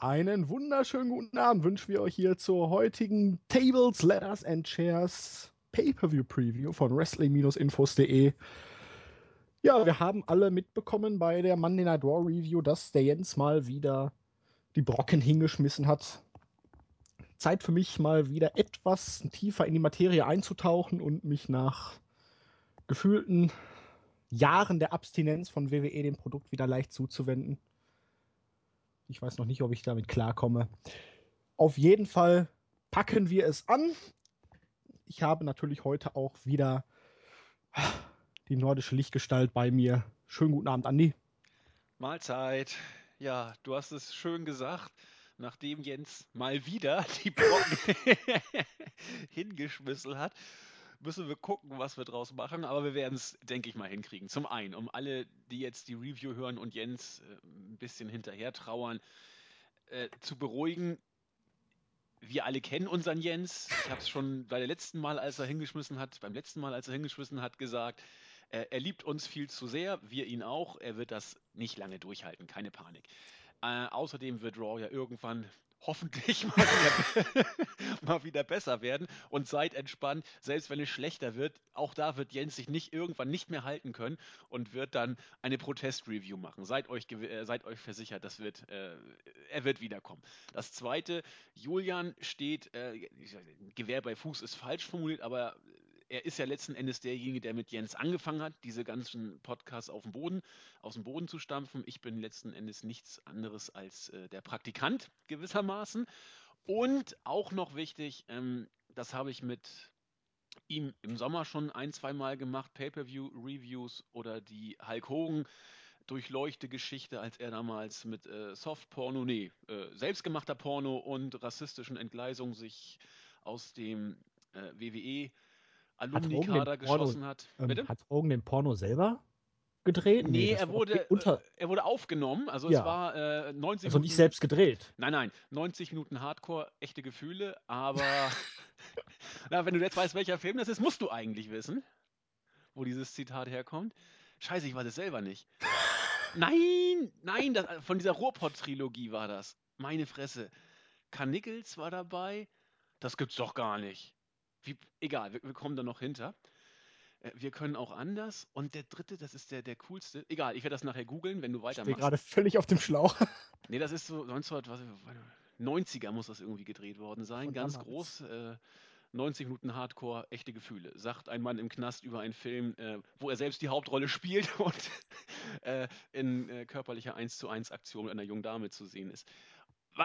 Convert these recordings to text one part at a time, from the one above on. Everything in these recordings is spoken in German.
Einen wunderschönen guten Abend wünschen wir euch hier zur heutigen Tables, Letters and Chairs Pay-Per-View Preview von Wrestling-Infos.de. Ja, wir haben alle mitbekommen bei der Monday Night Raw Review, dass der Jens mal wieder die Brocken hingeschmissen hat. Zeit für mich mal wieder etwas tiefer in die Materie einzutauchen und mich nach gefühlten Jahren der Abstinenz von WWE dem Produkt wieder leicht zuzuwenden. Ich weiß noch nicht, ob ich damit klarkomme. Auf jeden Fall packen wir es an. Ich habe natürlich heute auch wieder die nordische Lichtgestalt bei mir. Schönen guten Abend, Andi. Mahlzeit. Ja, du hast es schön gesagt. Nachdem Jens mal wieder die Brocken hingeschmissen hat, müssen wir gucken, was wir draus machen. Aber wir werden es, denke ich mal, hinkriegen. Zum einen, um alle, die jetzt die Review hören und Jens äh, ein bisschen hinterher trauern, äh, zu beruhigen. Wir alle kennen unseren Jens. Ich habe es schon bei der letzten Mal, als er hingeschmissen hat, beim letzten Mal, als er hingeschmissen hat, gesagt. Äh, er liebt uns viel zu sehr, wir ihn auch. Er wird das nicht lange durchhalten, keine Panik. Äh, außerdem wird Raw ja irgendwann hoffentlich mal wieder, mal wieder, besser werden und seid entspannt, selbst wenn es schlechter wird, auch da wird Jens sich nicht irgendwann nicht mehr halten können und wird dann eine Protest-Review machen. Seid euch, äh, seid euch versichert, das wird, äh, er wird wiederkommen. Das zweite, Julian steht, äh, Gewehr bei Fuß ist falsch formuliert, aber er ist ja letzten Endes derjenige, der mit Jens angefangen hat, diese ganzen Podcasts auf dem Boden, aus dem Boden zu stampfen. Ich bin letzten Endes nichts anderes als äh, der Praktikant gewissermaßen. Und auch noch wichtig, ähm, das habe ich mit ihm im Sommer schon ein, zwei Mal gemacht, Pay-per-view-Reviews oder die Hulk Hogan durchleuchte Geschichte, als er damals mit äh, Softporno, nee, äh, selbstgemachter Porno und rassistischen Entgleisungen sich aus dem äh, WWE Alumni-Kader geschossen hat. Ähm, hat Hogan den Porno selber gedreht? Nee, nee er, wurde, unter... Äh, er wurde aufgenommen. Also ja. es war äh, 90 Also nicht selbst gedreht. Nein, nein. 90 Minuten Hardcore, echte Gefühle, aber na, wenn du jetzt weißt, welcher Film das ist, musst du eigentlich wissen, wo dieses Zitat herkommt. Scheiße, ich weiß es selber nicht. nein, nein, das, von dieser Ruhrpott-Trilogie war das. Meine Fresse. Karnickels war dabei. Das gibt's doch gar nicht. Wie, egal, wir, wir, kommen da noch hinter. Äh, wir können auch anders. Und der dritte, das ist der, der coolste. Egal, ich werde das nachher googeln, wenn du weitermachst. Ich bin gerade völlig auf dem Schlauch. nee, das ist so 1990er muss das irgendwie gedreht worden sein. Ganz groß. Äh, 90 Minuten Hardcore, echte Gefühle. Sagt ein Mann im Knast über einen Film, äh, wo er selbst die Hauptrolle spielt und äh, in äh, körperlicher 1 zu 1 Aktion mit einer jungen Dame zu sehen ist.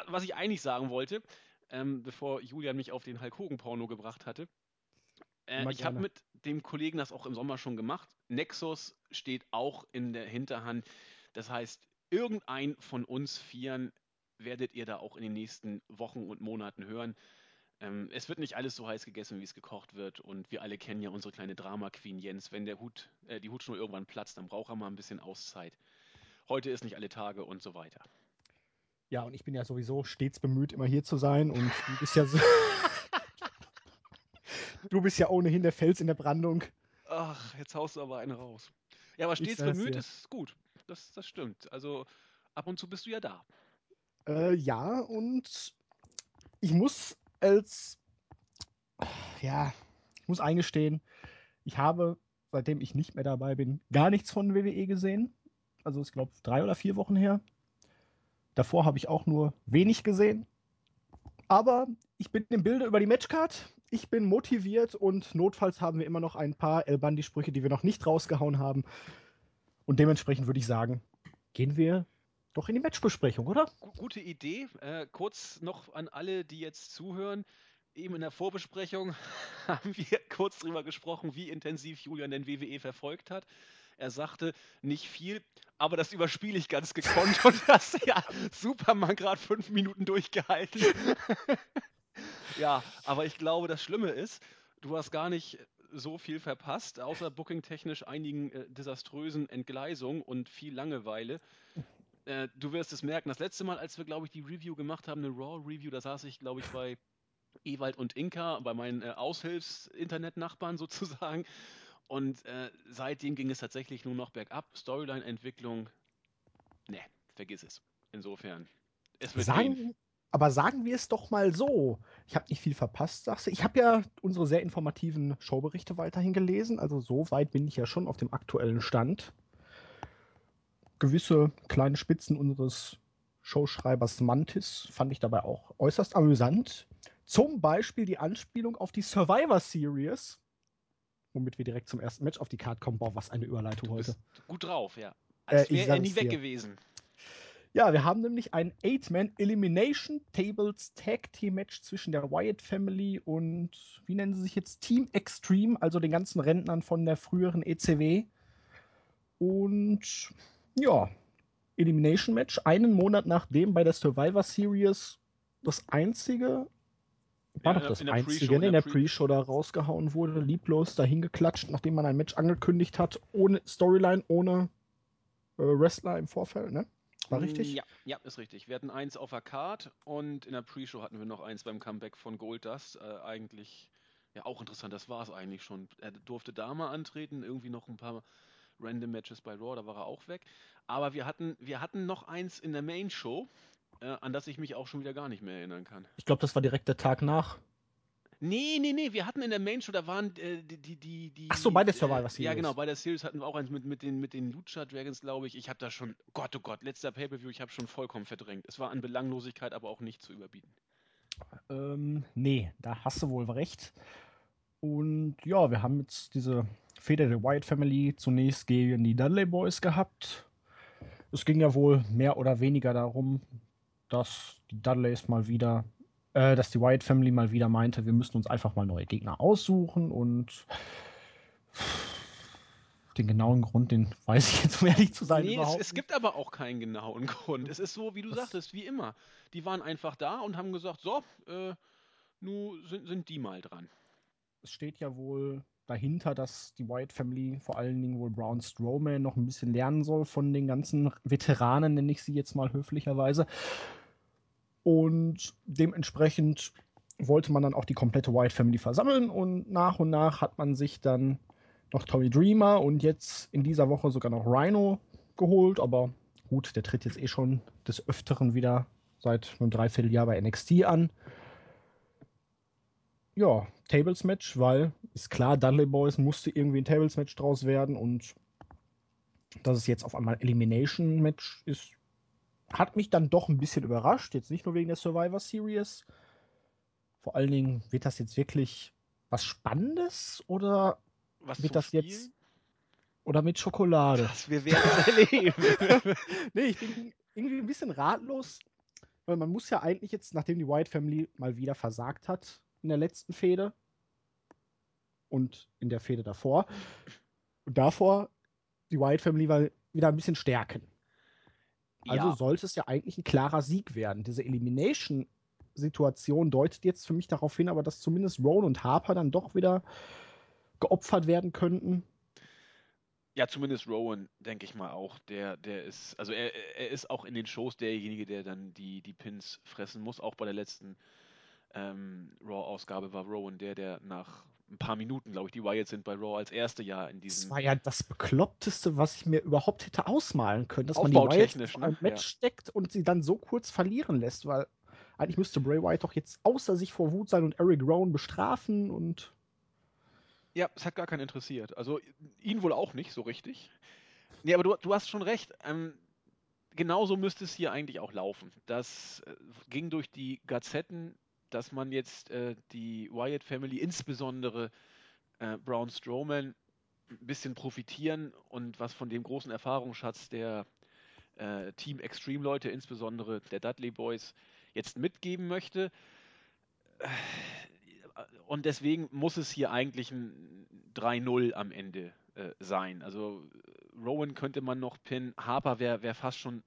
Was ich eigentlich sagen wollte, ähm, bevor Julian mich auf den Hulk Hogan Porno gebracht hatte. Äh, ich habe mit dem Kollegen das auch im Sommer schon gemacht. Nexus steht auch in der Hinterhand. Das heißt, irgendein von uns Vieren werdet ihr da auch in den nächsten Wochen und Monaten hören. Ähm, es wird nicht alles so heiß gegessen, wie es gekocht wird. Und wir alle kennen ja unsere kleine Drama-Queen Jens. Wenn der Hut, äh, die Hutschnur irgendwann platzt, dann braucht er mal ein bisschen Auszeit. Heute ist nicht alle Tage und so weiter. Ja, und ich bin ja sowieso stets bemüht, immer hier zu sein. Und du bist ja so. du bist ja ohnehin der Fels in der Brandung. Ach, jetzt haust du aber eine raus. Ja, aber stets bemüht ist gut. Das, das stimmt. Also ab und zu bist du ja da. Äh, ja, und ich muss als. Ja, ich muss eingestehen, ich habe, seitdem ich nicht mehr dabei bin, gar nichts von WWE gesehen. Also, ich glaube, drei oder vier Wochen her. Davor habe ich auch nur wenig gesehen. Aber ich bin im Bilde über die Matchcard. Ich bin motiviert und notfalls haben wir immer noch ein paar El Bandi-Sprüche, die wir noch nicht rausgehauen haben. Und dementsprechend würde ich sagen, gehen wir doch in die Matchbesprechung, oder? Gute Idee. Äh, kurz noch an alle, die jetzt zuhören. Eben in der Vorbesprechung haben wir kurz darüber gesprochen, wie intensiv Julian den WWE verfolgt hat. Er sagte, nicht viel, aber das überspiele ich ganz gekonnt und das ja Superman gerade fünf Minuten durchgehalten. ja, aber ich glaube, das Schlimme ist, du hast gar nicht so viel verpasst, außer booking-technisch einigen äh, desaströsen Entgleisungen und viel Langeweile. Äh, du wirst es merken, das letzte Mal, als wir, glaube ich, die Review gemacht haben, eine Raw-Review, da saß ich, glaube ich, bei Ewald und Inka, bei meinen äh, Aushilfs-Internet-Nachbarn sozusagen. Und äh, seitdem ging es tatsächlich nur noch bergab. Storyline-Entwicklung, ne, vergiss es. Insofern. Es wird sagen, aber sagen wir es doch mal so. Ich habe nicht viel verpasst, sagst du. Ich habe ja unsere sehr informativen Showberichte weiterhin gelesen. Also so weit bin ich ja schon auf dem aktuellen Stand. Gewisse kleine Spitzen unseres Showschreibers Mantis fand ich dabei auch äußerst amüsant. Zum Beispiel die Anspielung auf die Survivor Series, womit wir direkt zum ersten Match auf die Karte kommen. Boah, was eine Überleitung Du heute. bist gut drauf, ja. Äh, Als wäre er nie weg dir. gewesen. Ja, wir haben nämlich ein Eight-Man Elimination Tables Tag Team Match zwischen der Wyatt Family und wie nennen sie sich jetzt Team Extreme, also den ganzen Rentnern von der früheren ECW. Und ja, Elimination Match, einen Monat nachdem bei der Survivor Series das einzige, war Ja, doch das in der einzige, Pre-Show, ne, in der der Pre- Pre-Show da rausgehauen wurde, lieblos dahin geklatscht, nachdem man ein Match angekündigt hat, ohne Storyline, ohne äh, Wrestler im Vorfeld, ne? War Mm, richtig? Ja, ja, ist richtig. Wir hatten eins auf der Card und in der Pre-Show hatten wir noch eins beim Comeback von Goldust. Äh, eigentlich, ja, auch interessant, das war es eigentlich schon. Er durfte da mal antreten, irgendwie noch ein paar Random Matches bei Raw, da war er auch weg. Aber wir hatten, wir hatten noch eins in der Main Show, äh, an das ich mich auch schon wieder gar nicht mehr erinnern kann. Ich glaube, das war direkt der Tag nach. Nee, nee, nee, wir hatten in der Main Show, da waren äh, die, die, die, die. Ach so, bei der äh, Survivor Ja, Series. genau, bei der Series hatten wir auch eins mit, mit, den, mit den Lucha Dragons, glaube ich. Ich habe da schon, Gott, oh Gott, letzter Pay-Per-View, ich habe schon vollkommen verdrängt. Es war an Belanglosigkeit aber auch nicht zu überbieten. Ähm, nee, da hast du wohl recht. Und ja, wir haben jetzt diese Feder der Wyatt Family zunächst gegen die Dudley Boys gehabt. Es ging ja wohl mehr oder weniger darum, dass die Dudleys mal wieder, äh, dass die Wyatt Family mal wieder meinte, wir müssen uns einfach mal neue Gegner aussuchen und den genauen Grund, den weiß ich jetzt, um ehrlich zu sein, nee, es, überhaupt es gibt aber auch keinen genauen Grund. Es ist so, wie du Das- sagtest, wie immer. Die waren einfach da und haben gesagt, so, äh, nu sind, sind die mal dran. es steht ja wohl dahinter, dass die Wyatt Family, vor allen Dingen wohl Braun Strowman, noch ein bisschen lernen soll von den ganzen Veteranen, nenne ich sie jetzt mal höflicherweise. Und dementsprechend wollte man dann auch die komplette Wyatt Family versammeln und nach und nach hat man sich dann noch Tommy Dreamer und jetzt in dieser Woche sogar noch Rhino geholt, aber gut, der tritt jetzt eh schon des Öfteren wieder seit einem Dreivierteljahr bei NXT an ja, Tables Match, weil ist klar, Dudley Boys musste irgendwie ein Tables Match draus werden und dass es jetzt auf einmal Elimination Match ist, hat mich dann doch ein bisschen überrascht. Jetzt nicht nur wegen der Survivor Series. Vor allen Dingen wird das jetzt wirklich was Spannendes oder Was wird das Spielen? jetzt oder mit Schokolade? Das, wir werden erleben. nee, ich bin irgendwie ein bisschen ratlos, weil man muss ja eigentlich jetzt, nachdem die White Family mal wieder versagt hat in der letzten Fehde und in der Fehde davor und davor die White Family wieder ein bisschen stärken. Also ja. sollte es ja eigentlich ein klarer Sieg werden. Diese Elimination-Situation deutet jetzt für mich darauf hin, aber dass zumindest Rowan und Harper dann doch wieder geopfert werden könnten. Ja, zumindest Rowan, denke ich mal auch. Der, der ist, also er, er ist auch in den Shows derjenige, der dann die, die Pins fressen muss. Auch bei der letzten ähm, Raw-Ausgabe war Rowan der, der nach ein paar Minuten, glaube ich, die Wyatts sind bei Raw als erste Jahr in Das diesem. war ja das Bekloppteste, was ich mir überhaupt hätte ausmalen können, dass man die auf ne? ein Match Ja. steckt und sie dann so kurz verlieren lässt, weil eigentlich müsste Bray Wyatt doch jetzt außer sich vor Wut sein und Eric Rowan bestrafen und Ja, es hat gar keinen interessiert. Also ihn wohl auch nicht so richtig. Nee, aber du, du hast schon recht. Ähm, genauso müsste es hier eigentlich auch laufen. Das äh, ging durch die Gazetten, dass man jetzt äh, die Wyatt Family, insbesondere äh, Braun Strowman, ein bisschen profitieren und was von dem großen Erfahrungsschatz der äh, Team Extreme Leute, insbesondere der Dudley Boys, jetzt mitgeben möchte. Und deswegen muss es hier eigentlich ein 3-0 am Ende äh, sein. Also Rowan könnte man noch pinnen, Harper wäre wär fast schon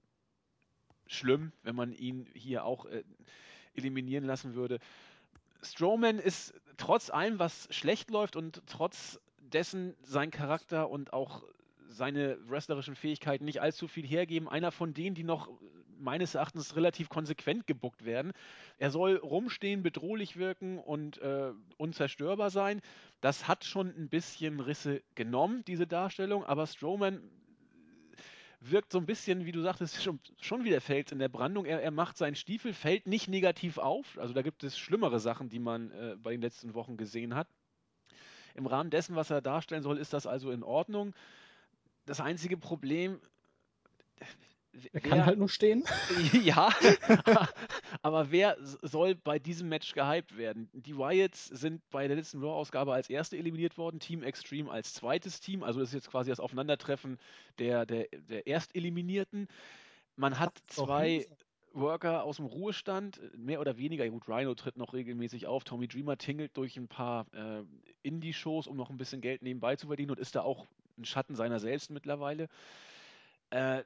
schlimm, wenn man ihn hier auch äh, eliminieren lassen würde. Strowman ist trotz allem, was schlecht läuft und trotz dessen sein Charakter und auch seine wrestlerischen Fähigkeiten nicht allzu viel hergeben, einer von denen, die noch meines Erachtens relativ konsequent gebuckt werden. Er soll rumstehen, bedrohlich wirken und äh, unzerstörbar sein. Das hat schon ein bisschen Risse genommen, diese Darstellung, aber Strowman wirkt so ein bisschen, wie du sagtest, schon, schon wie der Fels in der Brandung. Er, er macht seinen Stiefel, fällt nicht negativ auf. Also da gibt es schlimmere Sachen, die man äh, bei den letzten Wochen gesehen hat. Im Rahmen dessen, was er darstellen soll, ist das also in Ordnung. Das einzige Problem, er kann wer, halt nur stehen. Ja, aber wer soll bei diesem Match gehypt werden? Die Wyatts sind bei der letzten Raw-Ausgabe als erste eliminiert worden, Team Extreme als zweites Team. Also das ist jetzt quasi das Aufeinandertreffen der, der, der Ersteliminierten. Man hat zwei Worker aus dem Ruhestand, mehr oder weniger. Gut, Rhino tritt noch regelmäßig auf. Tommy Dreamer tingelt durch ein paar äh, Indie-Shows, um noch ein bisschen Geld nebenbei zu verdienen und ist da auch ein Schatten seiner selbst mittlerweile. Äh,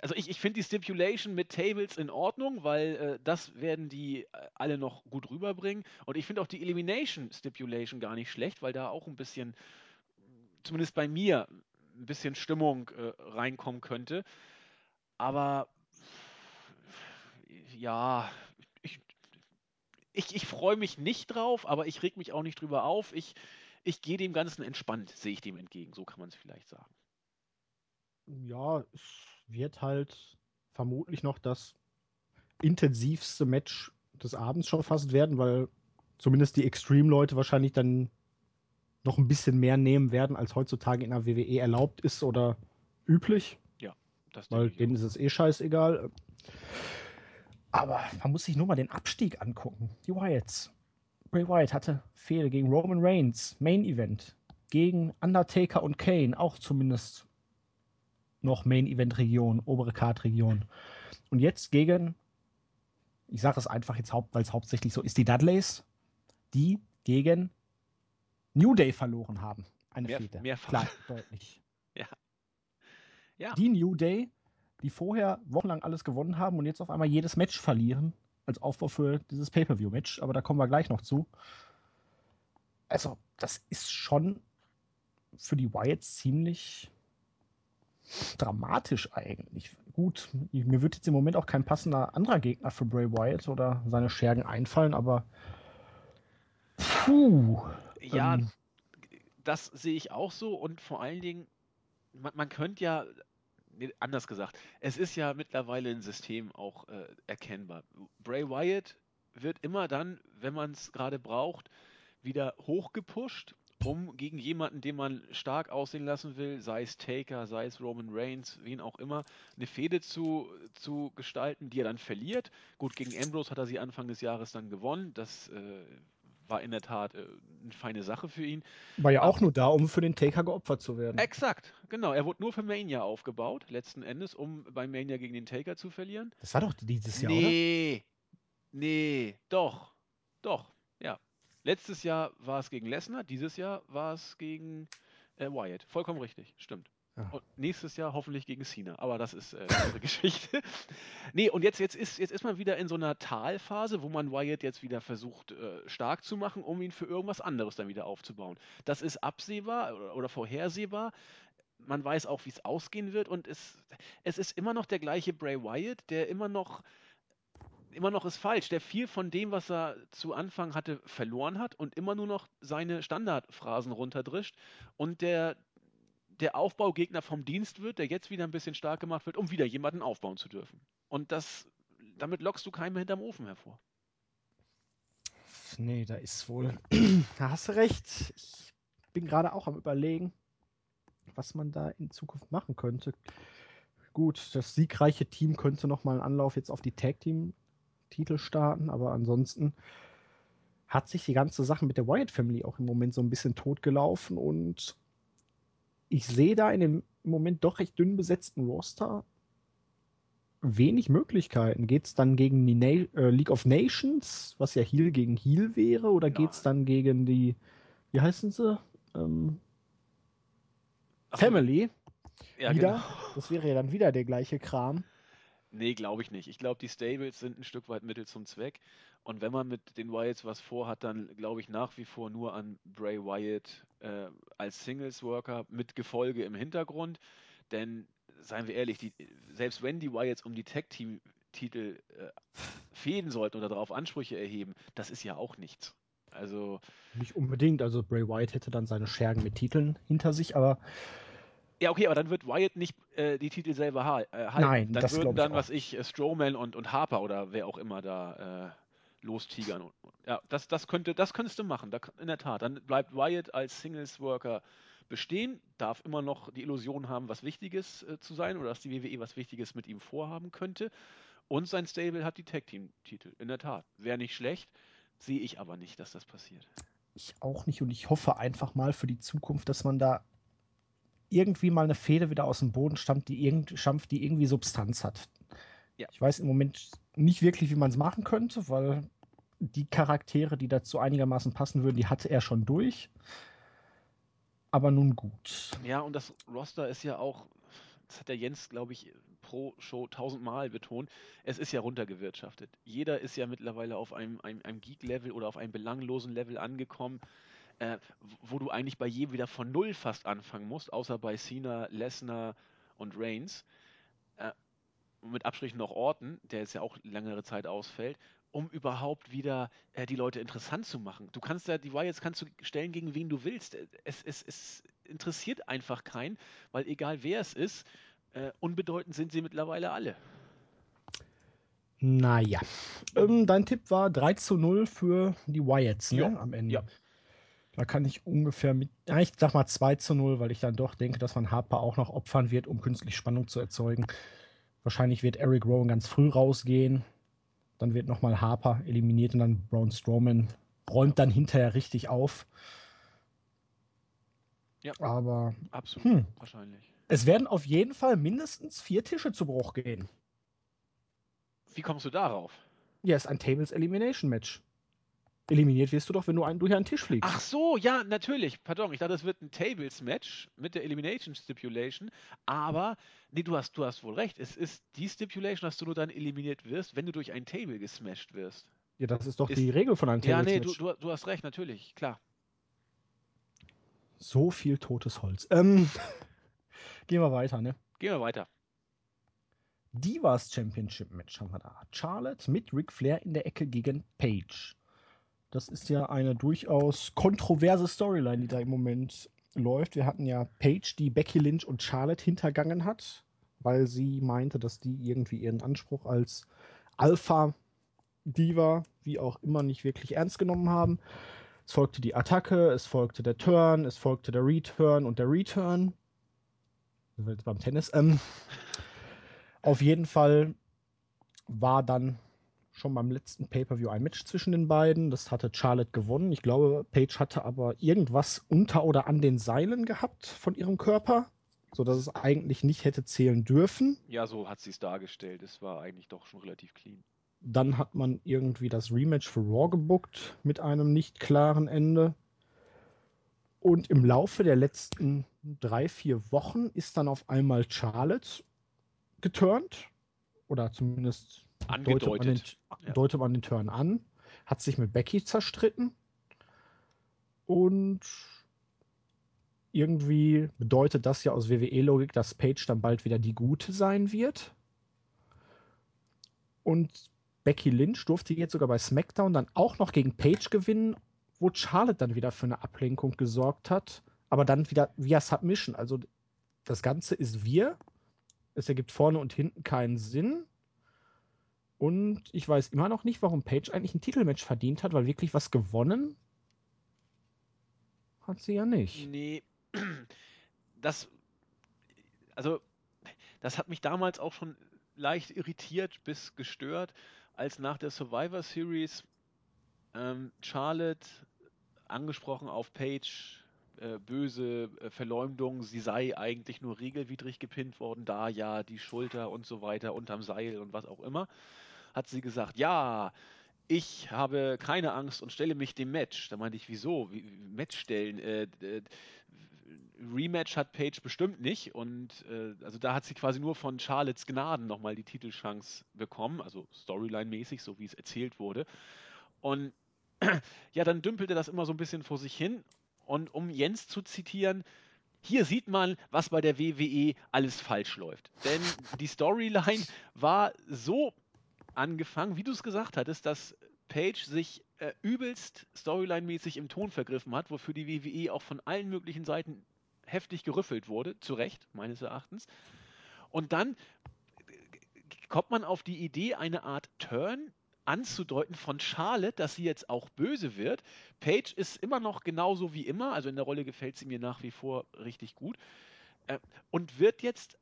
also ich, ich finde die Stipulation mit Tables in Ordnung, weil äh, das werden die äh, alle noch gut rüberbringen. Und ich finde auch die Elimination Stipulation gar nicht schlecht, weil da auch ein bisschen, zumindest bei mir, ein bisschen Stimmung äh, reinkommen könnte. Aber ja, ich, ich, ich freue mich nicht drauf, aber ich reg mich auch nicht drüber auf. Ich, ich gehe dem Ganzen entspannt, sehe ich dem entgegen. So kann man es vielleicht sagen. Ja, es wird halt vermutlich noch das intensivste Match des Abends schon fast werden, weil zumindest die Extreme-Leute wahrscheinlich dann noch ein bisschen mehr nehmen werden, als heutzutage in der WWE erlaubt ist oder üblich. Ja, das Weil denen ist es eh scheißegal. Aber man muss sich nur mal den Abstieg angucken. Die Wyatts. Bray Wyatt hatte Fehde gegen Roman Reigns, Main Event. Gegen Undertaker und Kane, auch zumindest noch Main Event Region, obere Card Region. Und jetzt gegen, ich sage das einfach jetzt, weil es hauptsächlich so ist, die Dudleys, die gegen New Day verloren haben. Eine Mehr, Fehde. Mehrfach. Klar, deutlich. ja. ja. Die New Day, die vorher wochenlang alles gewonnen haben und jetzt auf einmal jedes Match verlieren, als Aufbau für dieses Pay-Per-View-Match, aber da kommen wir gleich noch zu. Also, das ist schon für die Wyatts ziemlich dramatisch eigentlich. Gut, mir wird jetzt im Moment auch kein passender anderer Gegner für Bray Wyatt oder seine Schergen einfallen, aber puh. Ja, ähm, das sehe ich auch so und vor allen Dingen, man, man könnte ja, nee, anders gesagt, es ist ja mittlerweile ein System auch äh, erkennbar. Bray Wyatt wird immer dann, wenn man es gerade braucht, wieder hochgepusht um gegen jemanden, den man stark aussehen lassen will, sei es Taker, sei es Roman Reigns, wen auch immer, eine Fehde zu, zu gestalten, die er dann verliert. Gut, gegen Ambrose hat er sie Anfang des Jahres dann gewonnen. Das äh, war in der Tat äh, eine feine Sache für ihn. War ja auch nur da, um für den Taker geopfert zu werden. Exakt, genau. Er wurde nur für Mania aufgebaut, letzten Endes, um bei Mania gegen den Taker zu verlieren. Das war doch dieses Jahr, nee, oder? Nee, nee, doch, doch. Letztes Jahr war es gegen Lesnar, dieses Jahr war es gegen äh, Wyatt. Vollkommen richtig, stimmt. Ja. Und nächstes Jahr hoffentlich gegen Cena. Aber das ist äh, eine Geschichte. nee, und jetzt, jetzt, ist, jetzt ist man wieder in so einer Talphase, wo man Wyatt jetzt wieder versucht, äh, stark zu machen, um ihn für irgendwas anderes dann wieder aufzubauen. Das ist absehbar oder, oder vorhersehbar. Man weiß auch, wie es ausgehen wird. Und es, es ist immer noch der gleiche Bray Wyatt, der immer noch immer noch ist falsch, der viel von dem, was er zu Anfang hatte, verloren hat und immer nur noch seine Standardphrasen runterdrischt und der, der Aufbaugegner vom Dienst wird, der jetzt wieder ein bisschen stark gemacht wird, um wieder jemanden aufbauen zu dürfen. Und das, damit lockst du keinen hinterm Ofen hervor. Nee, da ist wohl. da hast du recht. Ich bin gerade auch am Überlegen, was man da in Zukunft machen könnte. Gut, das siegreiche Team könnte nochmal einen Anlauf jetzt auf die Tag Team Titel starten, aber ansonsten hat sich die ganze Sache mit der Wyatt Family auch im Moment so ein bisschen totgelaufen und ich sehe da in dem im Moment doch recht dünn besetzten Roster wenig Möglichkeiten. Geht es dann gegen die Na äh, League of Nations, was ja Heal gegen Heal wäre, oder geht es dann gegen die, wie heißen sie? Ähm, Family. Ja, wieder. Genau. Das wäre ja dann wieder der gleiche Kram. Nee, glaube ich nicht. Ich glaube, die Stables sind ein Stück weit Mittel zum Zweck. Und wenn man mit den Wyatts was vorhat, dann glaube ich nach wie vor nur an Bray Wyatt äh, als Singles-Worker mit Gefolge im Hintergrund. Denn, seien wir ehrlich, die, selbst wenn die Wyatts um die Tag-Team-Titel äh, fäden sollten oder darauf Ansprüche erheben, das ist ja auch nichts. Also. Nicht unbedingt. Also Bray Wyatt hätte dann seine Schergen mit Titeln hinter sich, aber Ja, okay, aber dann wird Wyatt nicht äh, die Titel selber ha äh, halten. Nein, dann das würden ich dann, auch was ich, äh, Strowman und, und Harper oder wer auch immer da äh, lostigern. Und, ja, das, das, könnte, das könntest du machen, da, in der Tat. Dann bleibt Wyatt als Singles-Worker bestehen, darf immer noch die Illusion haben, was Wichtiges äh, zu sein oder dass die WWE was Wichtiges mit ihm vorhaben könnte. Und sein Stable hat die Tag-Team-Titel. In der Tat. Wäre nicht schlecht, sehe ich aber nicht, dass das passiert. Ich auch nicht und ich hoffe einfach mal für die Zukunft, dass man da irgendwie mal eine Fehde wieder aus dem Boden stammt, die, irgend, stampft, die irgendwie Substanz hat. Ja. Ich weiß im Moment nicht wirklich, wie man es machen könnte, weil die Charaktere, die dazu einigermaßen passen würden, die hatte er schon durch. Aber nun gut. Ja, und das Roster ist ja auch, das hat der Jens, glaube ich, pro Show tausendmal betont, es ist ja runtergewirtschaftet. Jeder ist ja mittlerweile auf einem, einem, einem Geek-Level oder auf einem belanglosen Level angekommen, äh, wo du eigentlich bei jedem wieder von Null fast anfangen musst, außer bei Cena, Lesnar und Reigns. Äh, mit Abstrichen noch Orton, der jetzt ja auch längere Zeit ausfällt, um überhaupt wieder äh, die Leute interessant zu machen. Du kannst ja, die Wyatts kannst du stellen gegen wen du willst. Es, es, es interessiert einfach keinen, weil egal wer es ist, äh, unbedeutend sind sie mittlerweile alle. Naja. Ähm, dein Tipp war 3 zu 0 für die Wyatts, ne? Ja, Am Ende. ja. Da kann ich ungefähr mit. Ja, ich sag mal 2 zu 0, weil ich dann doch denke, dass man Harper auch noch opfern wird, um künstlich Spannung zu erzeugen. Wahrscheinlich wird Eric Rowan ganz früh rausgehen. Dann wird nochmal Harper eliminiert und dann Braun Strowman räumt dann hinterher richtig auf. Ja. Aber Absolut, Hm. wahrscheinlich. es werden auf jeden Fall mindestens vier Tische zu Bruch gehen. Wie kommst du darauf? Ja, ist ein Tables Elimination Match. Eliminiert wirst du doch, wenn du einen, durch einen Tisch fliegst. Ach so, ja, natürlich. Pardon, ich dachte, es wird ein Tables-Match mit der Elimination Stipulation. Aber, nee, du hast, du hast wohl recht. Es ist die Stipulation, dass du nur dann eliminiert wirst, wenn du durch ein Table gesmashed wirst. Ja, das ist doch Ist- die Regel von einem Ja, Tables nee, du, du, du hast recht, natürlich, klar. So viel totes Holz. Ähm, gehen wir weiter, ne? Gehen wir weiter. Divas Championship Match haben wir da. Charlotte mit Ric Flair in der Ecke gegen Paige. Das ist ja eine durchaus kontroverse Storyline, die da im Moment läuft. Wir hatten ja Paige, die Becky Lynch und Charlotte hintergangen hat, weil sie meinte, dass die irgendwie ihren Anspruch als Alpha-Diva, wie auch immer, nicht wirklich ernst genommen haben. Es folgte die Attacke, es folgte der Turn, es folgte der Return und der Return. Wir sind jetzt beim Tennis. Ähm, auf jeden Fall war dann schon beim letzten Pay-Per-View ein Match zwischen den beiden. Das hatte Charlotte gewonnen. Ich glaube, Paige hatte aber irgendwas unter oder an den Seilen gehabt von ihrem Körper, sodass es eigentlich nicht hätte zählen dürfen. Ja, so hat sie es dargestellt. Es war eigentlich doch schon relativ clean. Dann hat man irgendwie das Rematch für Raw gebuckt mit einem nicht klaren Ende. Und im Laufe der letzten drei, vier Wochen ist dann auf einmal Charlotte geturnt. Oder zumindest Angedeutet. Ja. deutet man den Turn an. Hat sich mit Becky zerstritten. Und irgendwie bedeutet das ja aus WWE-Logik, dass Paige dann bald wieder die Gute sein wird. Und Becky Lynch durfte jetzt sogar bei SmackDown dann auch noch gegen Paige gewinnen, wo Charlotte dann wieder für eine Ablenkung gesorgt hat, aber dann wieder via Submission. Also das Ganze ist wir. Es ergibt vorne und hinten keinen Sinn. Und ich weiß immer noch nicht, warum Paige eigentlich ein Titelmatch verdient hat, weil wirklich was gewonnen hat sie ja nicht. Nee, das, also, das hat mich damals auch schon leicht irritiert bis gestört, als nach der Survivor Series ähm, Charlotte angesprochen auf Page äh, böse äh, Verleumdung, sie sei eigentlich nur regelwidrig gepinnt worden, da ja die Schulter und so weiter unterm Seil und was auch immer, hat sie gesagt, ja, ich habe keine Angst und stelle mich dem Match. Da meinte ich, wieso? Wie, Match stellen? Äh, äh, Rematch hat Paige bestimmt nicht und äh, also da hat sie quasi nur von Charlottes Gnaden nochmal die Titelchance bekommen, also Storyline-mäßig, so wie es erzählt wurde. Und ja, dann dümpelte das immer so ein bisschen vor sich hin. Und um Jens zu zitieren, hier sieht man, was bei der WWE alles falsch läuft. Denn die Storyline war so angefangen, wie du es gesagt hattest, dass Page sich äh, übelst Storyline-mäßig im Ton vergriffen hat, wofür die WWE auch von allen möglichen Seiten heftig gerüffelt wurde, zu Recht, meines Erachtens. Und dann kommt man auf die Idee, eine Art Turn anzudeuten von Charlotte, dass sie jetzt auch böse wird. Paige ist immer noch genauso wie immer, also in der Rolle gefällt sie mir nach wie vor richtig gut. Äh, und wird jetzt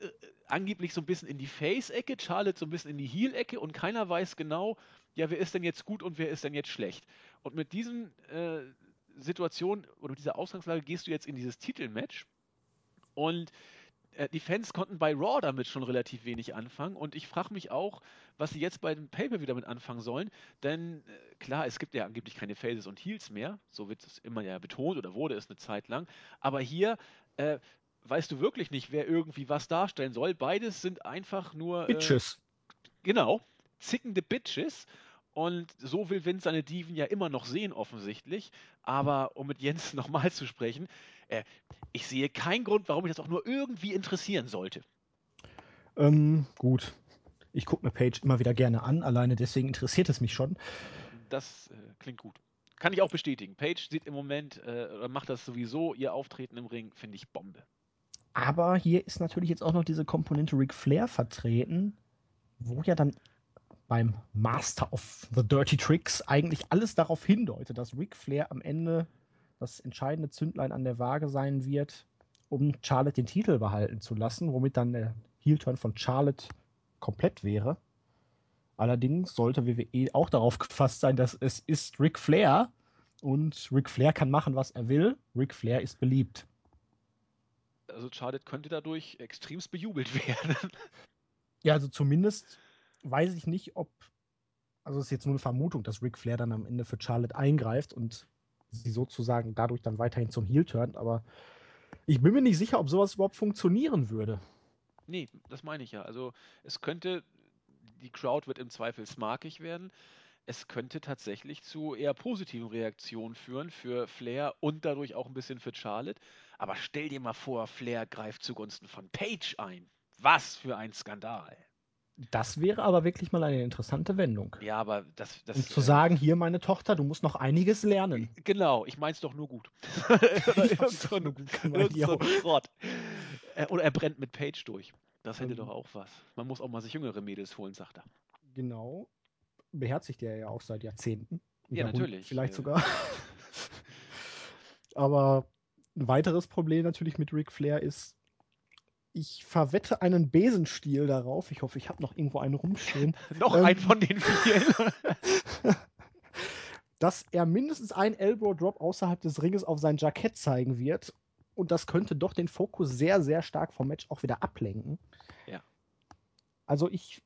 äh, angeblich so ein bisschen in die Face-Ecke, Charlotte so ein bisschen in die Heel-Ecke und keiner weiß genau, ja, wer ist denn jetzt gut und wer ist denn jetzt schlecht. Und mit diesen äh, Situationen oder mit dieser Ausgangslage gehst du jetzt in dieses Titelmatch und äh, die Fans konnten bei Raw damit schon relativ wenig anfangen und ich frage mich auch, was sie jetzt bei dem Paper wieder mit anfangen sollen, denn äh, klar, es gibt ja angeblich keine Faces und Heels mehr, so wird es immer ja betont oder wurde es eine Zeit lang, aber hier äh, weißt du wirklich nicht, wer irgendwie was darstellen soll. Beides sind einfach nur. Äh, Bitches. Genau, zickende Bitches. Und so will Vince seine Diven ja immer noch sehen, offensichtlich. Aber um mit Jens nochmal zu sprechen, äh, ich sehe keinen Grund, warum mich das auch nur irgendwie interessieren sollte. Ähm, gut. Ich gucke mir Page immer wieder gerne an, alleine deswegen interessiert es mich schon. Das äh, klingt gut. Kann ich auch bestätigen. Page sieht im Moment, äh, macht das sowieso, ihr Auftreten im Ring, finde ich Bombe. Aber hier ist natürlich jetzt auch noch diese Komponente Ric Flair vertreten, wo ja dann beim Master of the Dirty Tricks eigentlich alles darauf hindeutet, dass Ric Flair am Ende das entscheidende Zündlein an der Waage sein wird, um Charlotte den Titel behalten zu lassen, womit dann der Heel-Turn von Charlotte komplett wäre. Allerdings sollte WWE auch darauf gefasst sein, dass es ist Ric Flair und Ric Flair kann machen, was er will. Ric Flair ist beliebt also Charlotte könnte dadurch extremst bejubelt werden. Ja, also zumindest weiß ich nicht, ob, also es ist jetzt nur eine Vermutung, dass Ric Flair dann am Ende für Charlotte eingreift und sie sozusagen dadurch dann weiterhin zum Heel turnt, aber ich bin mir nicht sicher, ob sowas überhaupt funktionieren würde. Nee, das meine ich ja. Also es könnte, die Crowd wird im Zweifel smarkig werden. Es könnte tatsächlich zu eher positiven Reaktionen führen für Flair und dadurch auch ein bisschen für Charlotte. Aber stell dir mal vor, Flair greift zugunsten von Page ein. Was für ein Skandal. Das wäre aber wirklich mal eine interessante Wendung. Ja, aber das. das um zu äh, sagen, hier, meine Tochter, du musst noch einiges lernen. Genau, ich mein's doch nur gut. So so Schrott. Äh, oder er brennt mit Page durch. Das hätte ähm, doch auch was. Man muss auch mal sich jüngere Mädels holen, sagt er. Genau. Beherzigt er ja auch seit Jahrzehnten. Ja, natürlich. Vielleicht sogar. aber ein weiteres Problem natürlich mit Ric Flair ist, ich verwette einen Besenstiel darauf. Ich hoffe, ich habe noch irgendwo einen rumstehen. noch ähm, einen von den vielen. dass er mindestens einen Elbow Drop außerhalb des Ringes auf sein Jackett zeigen wird. Und das könnte doch den Fokus sehr, sehr stark vom Match auch wieder ablenken. Ja. Also ich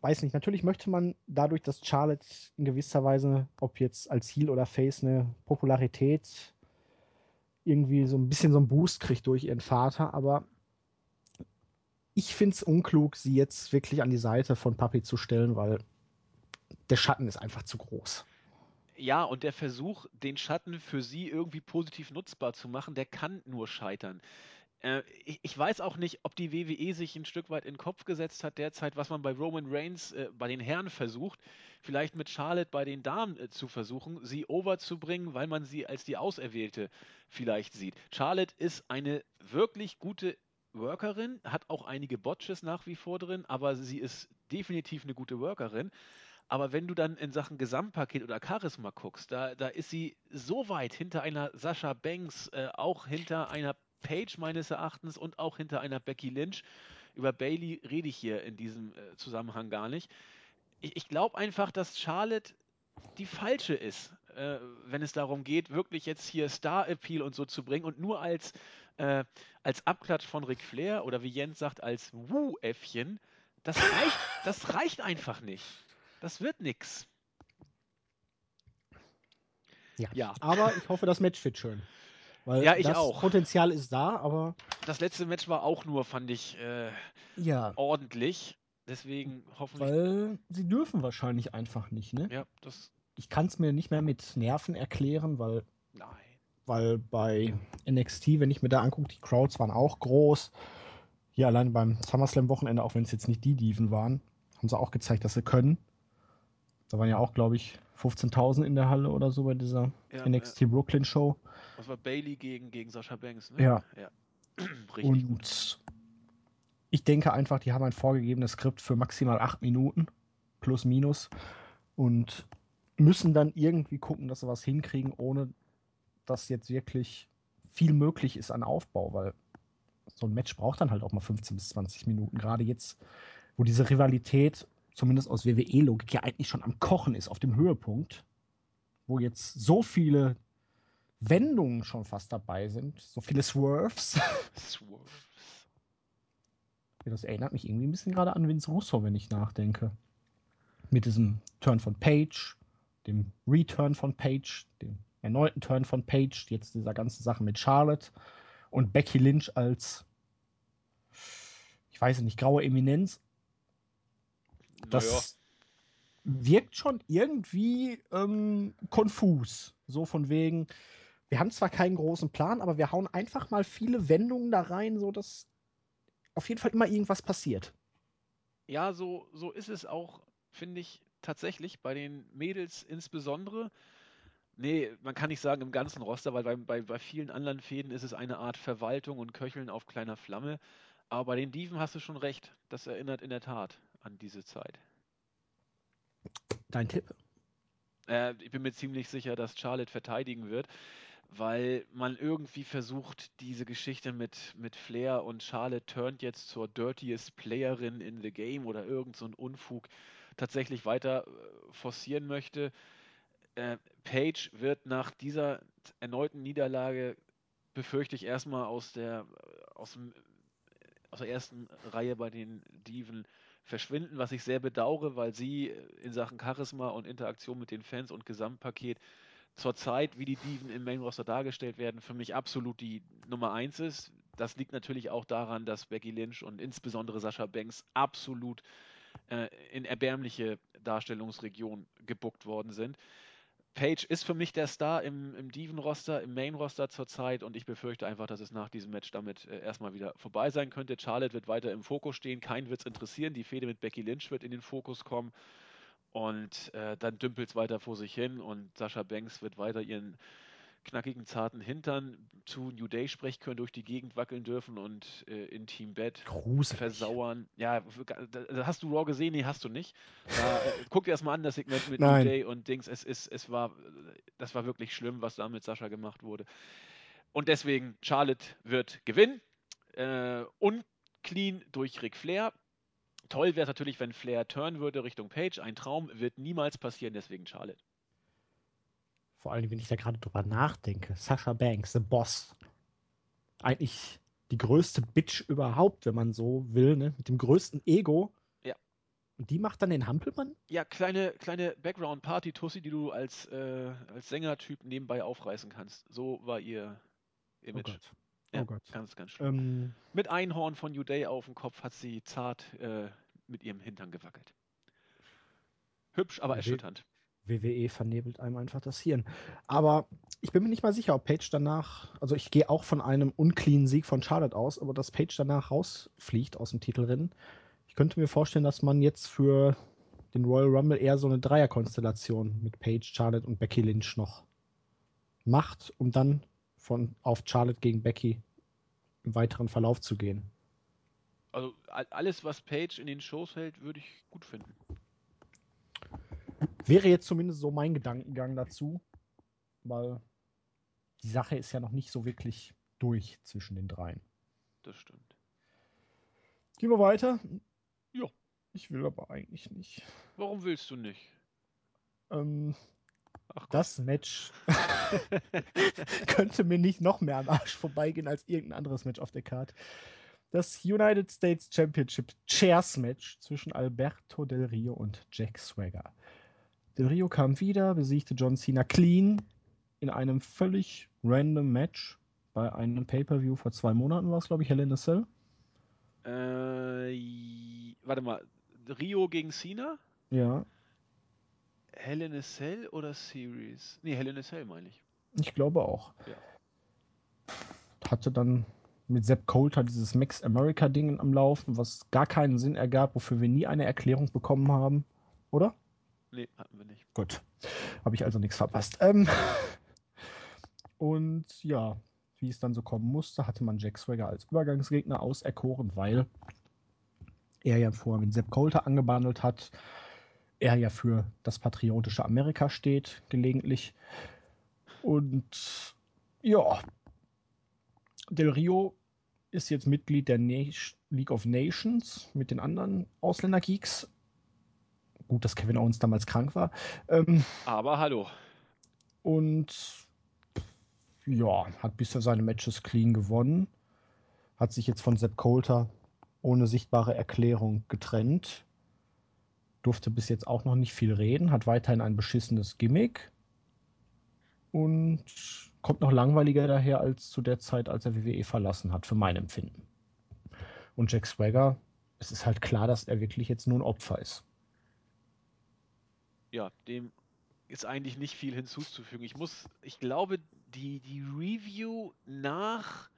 weiß nicht, natürlich möchte man dadurch, dass Charlotte in gewisser Weise, ob jetzt als Heel oder Face, eine Popularität irgendwie so ein bisschen so einen Boost kriegt durch ihren Vater, aber ich finde es unklug, sie jetzt wirklich an die Seite von Papi zu stellen, weil der Schatten ist einfach zu groß. Ja, und der Versuch, den Schatten für sie irgendwie positiv nutzbar zu machen, der kann nur scheitern. Äh, ich, ich, weiß auch nicht, ob die WWE sich ein Stück weit in den Kopf gesetzt hat derzeit, was man bei Roman Reigns äh, bei den Herren versucht, vielleicht mit Charlotte bei den Damen äh, zu versuchen, sie overzubringen, weil man sie als die Auserwählte vielleicht sieht. Charlotte ist eine wirklich gute Workerin, hat auch einige Botches nach wie vor drin, aber sie ist definitiv eine gute Workerin. Aber wenn du dann in Sachen Gesamtpaket oder Charisma guckst, da, da ist sie so weit hinter einer Sascha Banks, äh, auch hinter einer Page meines Erachtens und auch hinter einer Becky Lynch. Über Bailey rede ich hier in diesem äh, Zusammenhang gar nicht. Ich, ich glaube einfach, dass Charlotte die falsche ist, äh, wenn es darum geht, wirklich jetzt hier Star-Appeal und so zu bringen und nur als, äh, als Abklatsch von Ric Flair oder wie Jens sagt, als Wu-Äffchen, das reicht, das reicht einfach nicht. Das wird nix. Ja. ja. Aber ich hoffe, das Match wird schön. Weil ja, ich das auch. Potenzial ist da, aber. Das letzte Match war auch nur, fand ich, äh, ja. ordentlich. Deswegen hoffentlich. Weil sie dürfen wahrscheinlich einfach nicht, ne? Ja, das. Ich kann es mir nicht mehr mit Nerven erklären, weil. Nein. Weil bei NXT, wenn ich mir da angucke, die Crowds waren auch groß. Hier allein beim SummerSlam-Wochenende, auch wenn es jetzt nicht die Dieven waren, haben sie auch gezeigt, dass sie können. Da waren ja auch, glaube ich, 15.000 in der Halle oder so bei dieser ja, NXT äh, Brooklyn Show. Das war Bailey gegen, gegen Sascha Banks, ne? Ja. ja. Richtig. Und gut. ich denke einfach, die haben ein vorgegebenes Skript für maximal acht Minuten. Plus, minus. Und müssen dann irgendwie gucken, dass sie was hinkriegen, ohne dass jetzt wirklich viel möglich ist an Aufbau, weil so ein Match braucht dann halt auch mal 15 bis 20 Minuten. Gerade jetzt, wo diese Rivalität, zumindest aus WWE-Logik, ja eigentlich schon am Kochen ist, auf dem Höhepunkt, wo jetzt so viele Wendungen schon fast dabei sind, so viele Swerves. Swerves. Das erinnert mich irgendwie ein bisschen gerade an Vince Russo, wenn ich nachdenke. Mit diesem Turn von Page, dem Return von Page, dem erneuten Turn von Page, jetzt dieser ganze Sache mit Charlotte und Becky Lynch als, ich weiß nicht, graue Eminenz. Das naja. wirkt schon irgendwie ähm, konfus. So von wegen, wir haben zwar keinen großen Plan, aber wir hauen einfach mal viele Wendungen da rein, so dass auf jeden Fall immer irgendwas passiert. Ja, so, so ist es auch, finde ich, tatsächlich bei den Mädels insbesondere. Nee, man kann nicht sagen im ganzen Roster, weil bei, bei, bei vielen anderen Fäden ist es eine Art Verwaltung und Köcheln auf kleiner Flamme. Aber bei den Dieven hast du schon recht. Das erinnert in der Tat an diese Zeit. Dein Tipp? Äh, ich bin mir ziemlich sicher, dass Charlotte verteidigen wird, weil man irgendwie versucht, diese Geschichte mit, mit Flair und Charlotte turnt jetzt zur dirtiest Playerin in the game oder irgend so ein Unfug tatsächlich weiter äh, forcieren möchte äh, Page wird nach dieser erneuten Niederlage, befürchte ich, erstmal aus der, aus, dem, aus der ersten Reihe bei den Diven verschwinden, was ich sehr bedauere, weil sie in Sachen Charisma und Interaktion mit den Fans und Gesamtpaket zurzeit, wie die Diven im Main Roster dargestellt werden, für mich absolut die Nummer eins ist. Das liegt natürlich auch daran, dass Becky Lynch und insbesondere Sascha Banks absolut äh, in erbärmliche Darstellungsregion gebuckt worden sind. Page ist für mich der Star im, im Diven-Roster, im Main-Roster zurzeit und ich befürchte einfach, dass es nach diesem Match damit äh, erstmal wieder vorbei sein könnte. Charlotte wird weiter im Fokus stehen, keinen wird es interessieren. Die Fehde mit Becky Lynch wird in den Fokus kommen und äh, dann dümpelt es weiter vor sich hin und Sascha Banks wird weiter ihren knackigen, zarten Hintern zu New Day Sprechchören durch die Gegend wackeln dürfen und äh, in Team Bed Gruselig. versauern. Ja, da, hast du Raw gesehen? Nee, hast du nicht. Da, äh, guck dir erstmal an, das Segment mit Nein. New Day und Dings. Es, es, es war, das war wirklich schlimm, was da mit Sascha gemacht wurde. Und deswegen, Charlotte wird gewinnen. Äh, unclean durch Ric Flair. Toll wäre es natürlich, wenn Flair turn würde Richtung Page. Ein Traum wird niemals passieren, deswegen Charlotte. Vor allem, wenn ich da gerade drüber nachdenke. Sasha Banks, The Boss. Eigentlich die größte Bitch überhaupt, wenn man so will, ne? Mit dem größten Ego. Ja. Und die macht dann den Hampelmann? Ja, kleine, kleine Background-Party-Tussi, die du als, äh, als Sängertyp nebenbei aufreißen kannst. So war ihr Image. Oh Gott. Ja, oh Gott. Ganz, ganz schön. Ähm, mit Einhorn von New Day auf dem Kopf hat sie zart äh, mit ihrem Hintern gewackelt. Hübsch, aber erschütternd. WWE vernebelt einem einfach das Hirn. Aber ich bin mir nicht mal sicher, ob Page danach, also ich gehe auch von einem unclean Sieg von Charlotte aus, aber dass Page danach rausfliegt aus dem Titelrennen. Ich könnte mir vorstellen, dass man jetzt für den Royal Rumble eher so eine Dreierkonstellation mit Page, Charlotte und Becky Lynch noch macht, um dann von auf Charlotte gegen Becky im weiteren Verlauf zu gehen. Also alles, was Page in den Shows hält, würde ich gut finden. Wäre jetzt zumindest so mein Gedankengang dazu, weil die Sache ist ja noch nicht so wirklich durch zwischen den dreien. Das stimmt. Gehen wir weiter? Ja. Ich will aber eigentlich nicht. Warum willst du nicht? Ähm, das Match könnte mir nicht noch mehr am Arsch vorbeigehen als irgendein anderes Match auf der Karte. Das United States Championship Chairs Match zwischen Alberto Del Rio und Jack Swagger. Del Rio kam wieder, besiegte John Cena clean in einem völlig random Match bei einem Pay-Per-View vor zwei Monaten war es, glaube ich, Hell in a Cell. Äh, warte mal, Rio gegen Cena? Ja. Hell in a Cell oder Series? Nee, Hell in a Cell meine ich. Ich glaube auch. Ja. Hatte dann mit Sepp Coulter dieses Max America Ding am Laufen, was gar keinen Sinn ergab, wofür wir nie eine Erklärung bekommen haben, oder? Nee, hatten wir nicht. Gut. Habe ich also nichts verpasst. Ähm und ja, wie es dann so kommen musste, hatte man Jack Swagger als Übergangsgegner auserkoren, weil er ja vorher mit Sepp Coulter angebandelt hat. Er ja für das patriotische Amerika steht, gelegentlich. Und ja, Del Rio ist jetzt Mitglied der League of Nations mit den anderen Ausländer-Geeks. Gut, dass Kevin Owens damals krank war. Ähm, Aber hallo. Und ja, hat bisher seine Matches clean gewonnen. Hat sich jetzt von Sepp Coulter ohne sichtbare Erklärung getrennt. Durfte bis jetzt auch noch nicht viel reden, hat weiterhin ein beschissenes Gimmick und kommt noch langweiliger daher als zu der Zeit, als er WWE verlassen hat, für mein Empfinden. Und Jack Swagger, es ist halt klar, dass er wirklich jetzt nur ein Opfer ist. Ja, dem ist eigentlich nicht viel hinzuzufügen. Ich muss, ich glaube, die, die Review nach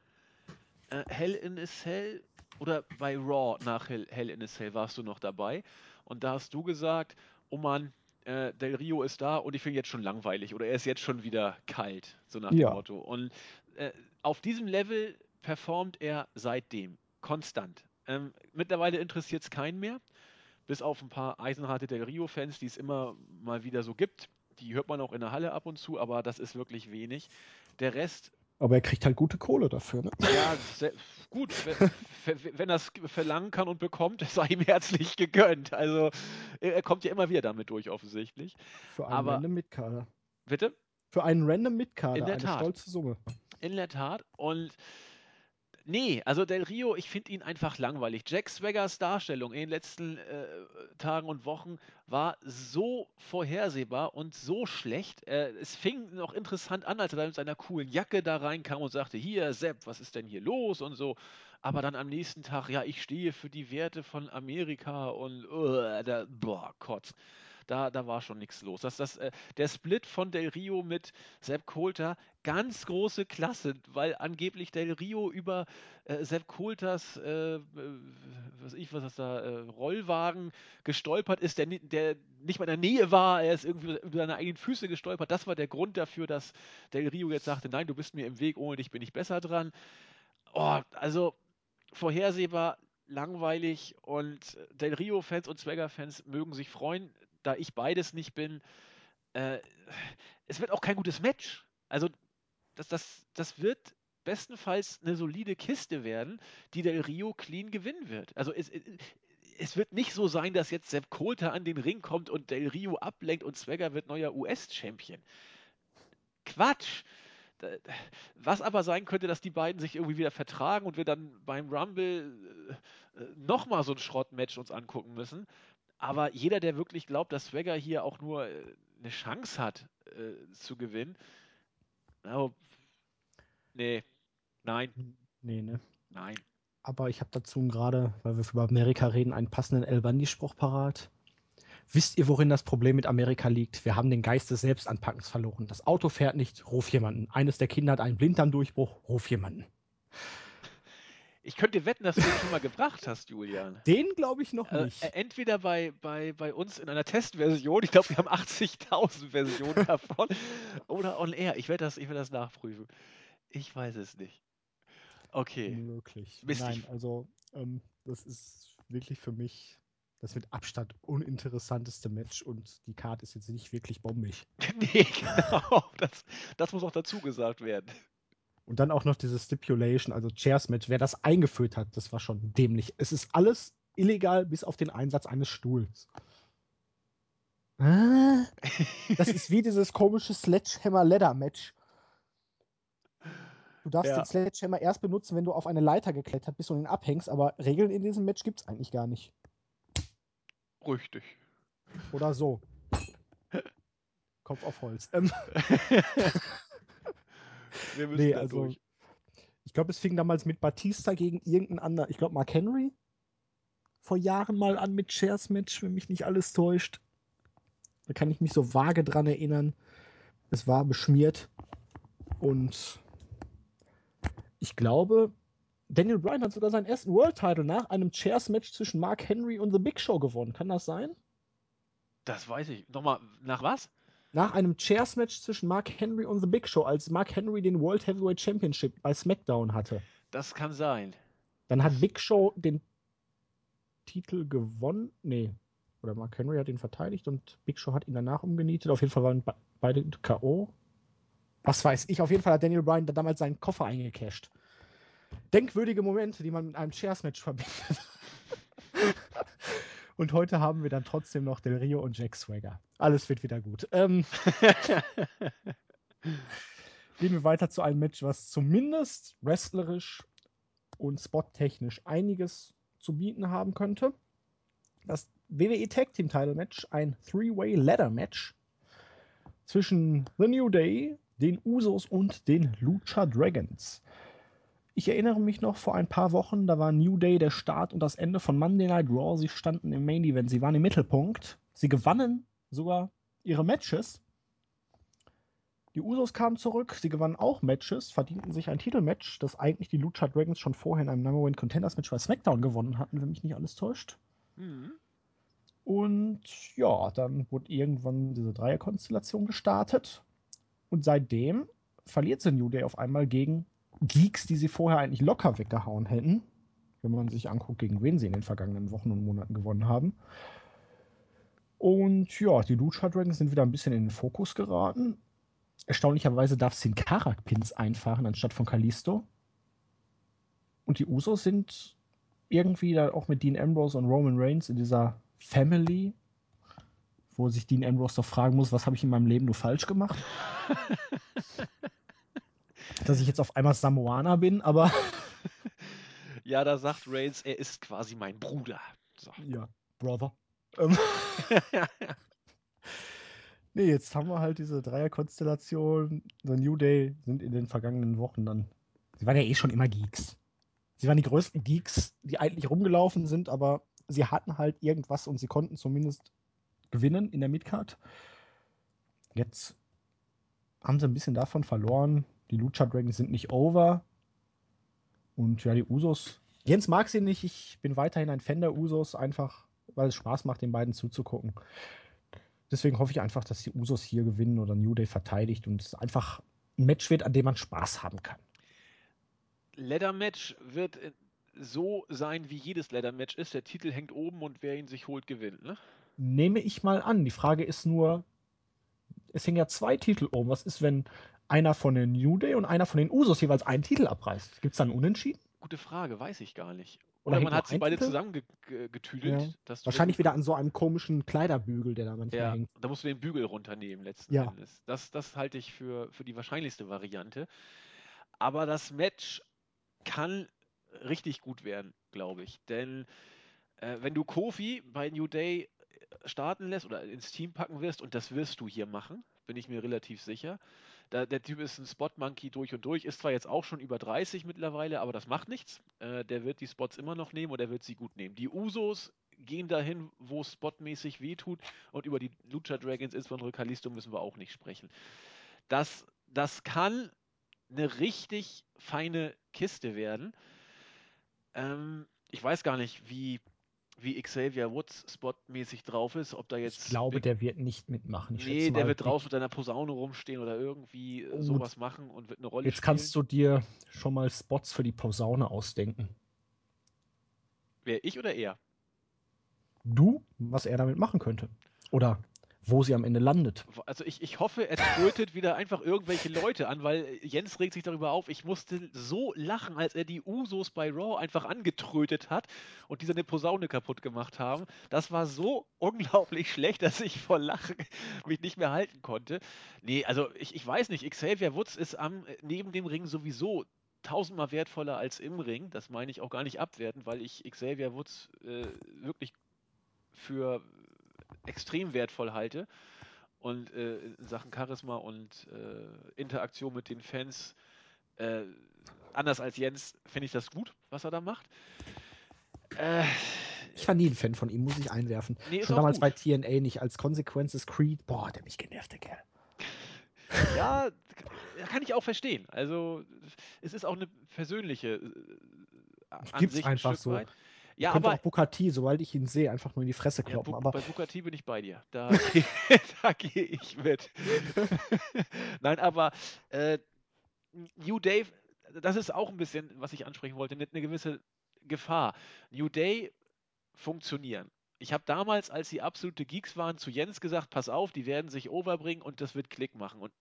äh, Hell in a Cell oder bei Raw nach Hell, Hell in a Cell warst du noch dabei und da hast du gesagt, oh Mann, äh, Del Rio ist da und ich finde jetzt schon langweilig oder er ist jetzt schon wieder kalt, so nach ja. dem Motto. Und äh, auf diesem Level performt er seitdem konstant. Ähm, mittlerweile interessiert es keinen mehr, bis auf ein paar eisenharte Del Rio-Fans, die es immer mal wieder so gibt. Die hört man auch in der Halle ab und zu, aber das ist wirklich wenig. Der Rest aber er kriegt halt gute Kohle dafür, ne? Ja, sehr, gut. Wenn, wenn er es verlangen kann und bekommt, sei ihm herzlich gegönnt. Also, er kommt ja immer wieder damit durch, offensichtlich. Für einen Aber, random Mitkader. Bitte? Für einen random Mitkader. In der eine Tat. stolze Summe. In der Tat. Und Nee, also Del Rio, ich finde ihn einfach langweilig. Jack Swaggers Darstellung in den letzten äh, Tagen und Wochen war so vorhersehbar und so schlecht. Äh, es fing noch interessant an, als er da mit seiner coolen Jacke da reinkam und sagte, hier, Sepp, was ist denn hier los und so. Aber dann am nächsten Tag, ja, ich stehe für die Werte von Amerika und uh, da, boah, Kotz da, da war schon nichts los. Das, das, äh, der Split von Del Rio mit Sepp Coulter, ganz große Klasse, weil angeblich Del Rio über äh, Sepp Coulters, äh, äh was ich, was das da, äh, Rollwagen gestolpert ist, der, der nicht mal in der Nähe war, er ist irgendwie über seine eigenen Füße gestolpert. Das war der Grund dafür, dass Del Rio jetzt sagte, nein, du bist mir im Weg, ohne dich bin ich besser dran. Oh, also vorhersehbar, langweilig und Del Rio-Fans und Swagger-Fans mögen sich freuen da ich beides nicht bin, äh, es wird auch kein gutes Match. Also das, das, das wird bestenfalls eine solide Kiste werden, die Del Rio clean gewinnen wird. Also es, es wird nicht so sein, dass jetzt Sepp Coulter an den Ring kommt und Del Rio ablenkt und Swagger wird neuer US-Champion. Quatsch! Was aber sein könnte, dass die beiden sich irgendwie wieder vertragen und wir dann beim Rumble äh, nochmal so ein Schrottmatch uns angucken müssen. Aber jeder, der wirklich glaubt, dass Swagger hier auch nur äh, eine Chance hat äh, zu gewinnen, oh, nee, nein. Nee, ne? Nein. Aber ich habe dazu gerade, weil wir über Amerika reden, einen passenden El Bandi-Spruch parat. Wisst ihr, worin das Problem mit Amerika liegt? Wir haben den Geist des Selbstanpackens verloren. Das Auto fährt nicht, ruf jemanden. Eines der Kinder hat einen Blinddarmdurchbruch, ruf jemanden. Ich könnte wetten, dass du den schon mal gebracht hast, Julian. Den glaube ich noch äh, nicht. Äh, entweder bei, bei, bei uns in einer Testversion, ich glaube, wir haben 80.000 Versionen davon, oder on air. Ich werde das, werd das nachprüfen. Ich weiß es nicht. Okay. Möglich. Mist, Nein, also ähm, das ist wirklich für mich das mit Abstand uninteressanteste Match und die Karte ist jetzt nicht wirklich bombig. nee, genau. Das, das muss auch dazu gesagt werden. Und dann auch noch diese Stipulation, also Chairs Match, wer das eingeführt hat, das war schon dämlich. Es ist alles illegal, bis auf den Einsatz eines Stuhls. Das ist wie dieses komische Sledgehammer-Leather-Match. Du darfst ja. den Sledgehammer erst benutzen, wenn du auf eine Leiter geklettert bist und ihn abhängst, aber Regeln in diesem Match gibt es eigentlich gar nicht. Richtig. Oder so. Kopf auf Holz. Ähm. Wir müssen nee, da also, durch. Ich glaube, es fing damals mit Batista gegen irgendeinen anderen, ich glaube Mark Henry vor Jahren mal an mit Shares Match, wenn mich nicht alles täuscht. Da kann ich mich so vage dran erinnern. Es war beschmiert und ich glaube, Daniel Bryan hat sogar seinen ersten World Title nach einem Chairs Match zwischen Mark Henry und The Big Show gewonnen. Kann das sein? Das weiß ich. Nochmal, nach was? Nach einem Chairs-Match zwischen Mark Henry und The Big Show, als Mark Henry den World Heavyweight Championship bei SmackDown hatte. Das kann sein. Dann hat Big Show den Titel gewonnen. Nee. Oder Mark Henry hat ihn verteidigt und Big Show hat ihn danach umgenietet. Auf jeden Fall waren beide K.O. Was weiß ich. Auf jeden Fall hat Daniel Bryan damals seinen Koffer eingecasht. Denkwürdige Momente, die man mit einem Chairs-Match verbindet. Und heute haben wir dann trotzdem noch Del Rio und Jack Swagger. Alles wird wieder gut. Ähm, gehen wir weiter zu einem Match, was zumindest wrestlerisch und spottechnisch einiges zu bieten haben könnte. Das WWE Tag Team Title Match, ein Three-Way Ladder Match zwischen The New Day, den Usos und den Lucha Dragons. Ich erinnere mich noch vor ein paar Wochen, da war New Day der Start und das Ende von Monday Night Raw. Sie standen im Main Event, sie waren im Mittelpunkt. Sie gewannen sogar ihre Matches. Die Usos kamen zurück, sie gewannen auch Matches, verdienten sich ein Titelmatch, das eigentlich die Lucha Dragons schon vorher in einem Number One Contenders Match bei SmackDown gewonnen hatten, wenn mich nicht alles täuscht. Mhm. Und ja, dann wurde irgendwann diese Dreierkonstellation gestartet. Und seitdem verliert sie New Day auf einmal gegen Geeks, die sie vorher eigentlich locker weggehauen hätten. Wenn man sich anguckt, gegen wen sie in den vergangenen Wochen und Monaten gewonnen haben. Und ja, die Lucha Dragons sind wieder ein bisschen in den Fokus geraten. Erstaunlicherweise darf Sin Karak Pins einfahren anstatt von Kalisto. Und die Usos sind irgendwie da auch mit Dean Ambrose und Roman Reigns in dieser Family, wo sich Dean Ambrose doch fragen muss, was habe ich in meinem Leben nur falsch gemacht? Dass ich jetzt auf einmal Samoaner bin, aber. ja, da sagt Reigns, er ist quasi mein Bruder. So. Ja, Brother. Ähm. nee, jetzt haben wir halt diese Dreierkonstellation. The New Day sind in den vergangenen Wochen dann. Sie waren ja eh schon immer Geeks. Sie waren die größten Geeks, die eigentlich rumgelaufen sind, aber sie hatten halt irgendwas und sie konnten zumindest gewinnen in der Midcard. Jetzt haben sie ein bisschen davon verloren. Die Lucha Dragons sind nicht over. Und ja, die Usos. Jens mag sie nicht. Ich bin weiterhin ein Fan der Usos, einfach weil es Spaß macht, den beiden zuzugucken. Deswegen hoffe ich einfach, dass die Usos hier gewinnen oder New Day verteidigt und es einfach ein Match wird, an dem man Spaß haben kann. Leather Match wird so sein, wie jedes Leather Match ist. Der Titel hängt oben und wer ihn sich holt, gewinnt, ne? Nehme ich mal an. Die Frage ist nur, es hängen ja zwei Titel oben. Was ist, wenn einer von den New Day und einer von den Usos jeweils einen Titel abreißt? Gibt es dann Unentschieden? Gute Frage, weiß ich gar nicht. Oder, Oder man hat sie beide zusammengetüdelt. Ja. Wahrscheinlich wieder an so einem komischen Kleiderbügel, der da manchmal ja, hängt. Da musst du den Bügel runternehmen letzten ja. Endes. Das, das halte ich für, für die wahrscheinlichste Variante. Aber das Match kann richtig gut werden, glaube ich. Denn äh, wenn du Kofi bei New Day starten lässt oder ins Team packen wirst, und das wirst du hier machen, bin ich mir relativ sicher. Da, der Typ ist ein Spot-Monkey durch und durch, ist zwar jetzt auch schon über 30 mittlerweile, aber das macht nichts. Äh, der wird die Spots immer noch nehmen und er wird sie gut nehmen. Die Usos gehen dahin, wo es spotmäßig wehtut und über die Lucha Dragons, insbesondere Kalisto, müssen wir auch nicht sprechen. Das, das kann eine richtig feine Kiste werden. Ähm, ich weiß gar nicht, wie, wie Xavier Woods spotmäßig drauf ist, ob da jetzt. Ich glaube, der wird nicht mitmachen. Ich nee, der wird draußen mit einer Posaune rumstehen oder irgendwie oh, sowas machen und wird eine Rolle jetzt spielen. Jetzt kannst du dir schon mal Spots für die Posaune ausdenken. Wer ich oder er? Du, was er damit machen könnte. Oder wo sie am Ende landet. Also ich, ich hoffe, er trötet wieder einfach irgendwelche Leute an, weil Jens regt sich darüber auf. Ich musste so lachen, als er die Usos bei Raw einfach angetrötet hat und die seine Posaune kaputt gemacht haben. Das war so unglaublich schlecht, dass ich vor Lachen mich nicht mehr halten konnte. Nee, also ich, ich weiß nicht, Xavier Woods ist am, neben dem Ring sowieso tausendmal wertvoller als im Ring. Das meine ich auch gar nicht abwertend, weil ich Xavier Woods äh, wirklich für extrem wertvoll halte. Und äh, in Sachen Charisma und äh, Interaktion mit den Fans, äh, anders als Jens, finde ich das gut, was er da macht. Äh, ich war nie ein Fan von ihm, muss ich einwerfen. Nee, Schon damals gut. bei TNA nicht als Consequences Creed. Boah, der mich genervt, der Kerl. ja, kann ich auch verstehen. Also, es ist auch eine persönliche äh, Gibt's einfach so. Weit. Ja, Könnte aber auch Bukati, sobald ich ihn sehe, einfach nur in die Fresse ja, kloppen. Bu aber bei Bukati bin ich bei dir. Da, da gehe ich mit. Nein, aber äh, New Day, das ist auch ein bisschen, was ich ansprechen wollte, eine, eine gewisse Gefahr. New Day funktionieren. Ich habe damals, als sie absolute Geeks waren, zu Jens gesagt, pass auf, die werden sich overbringen und das wird Klick machen. Und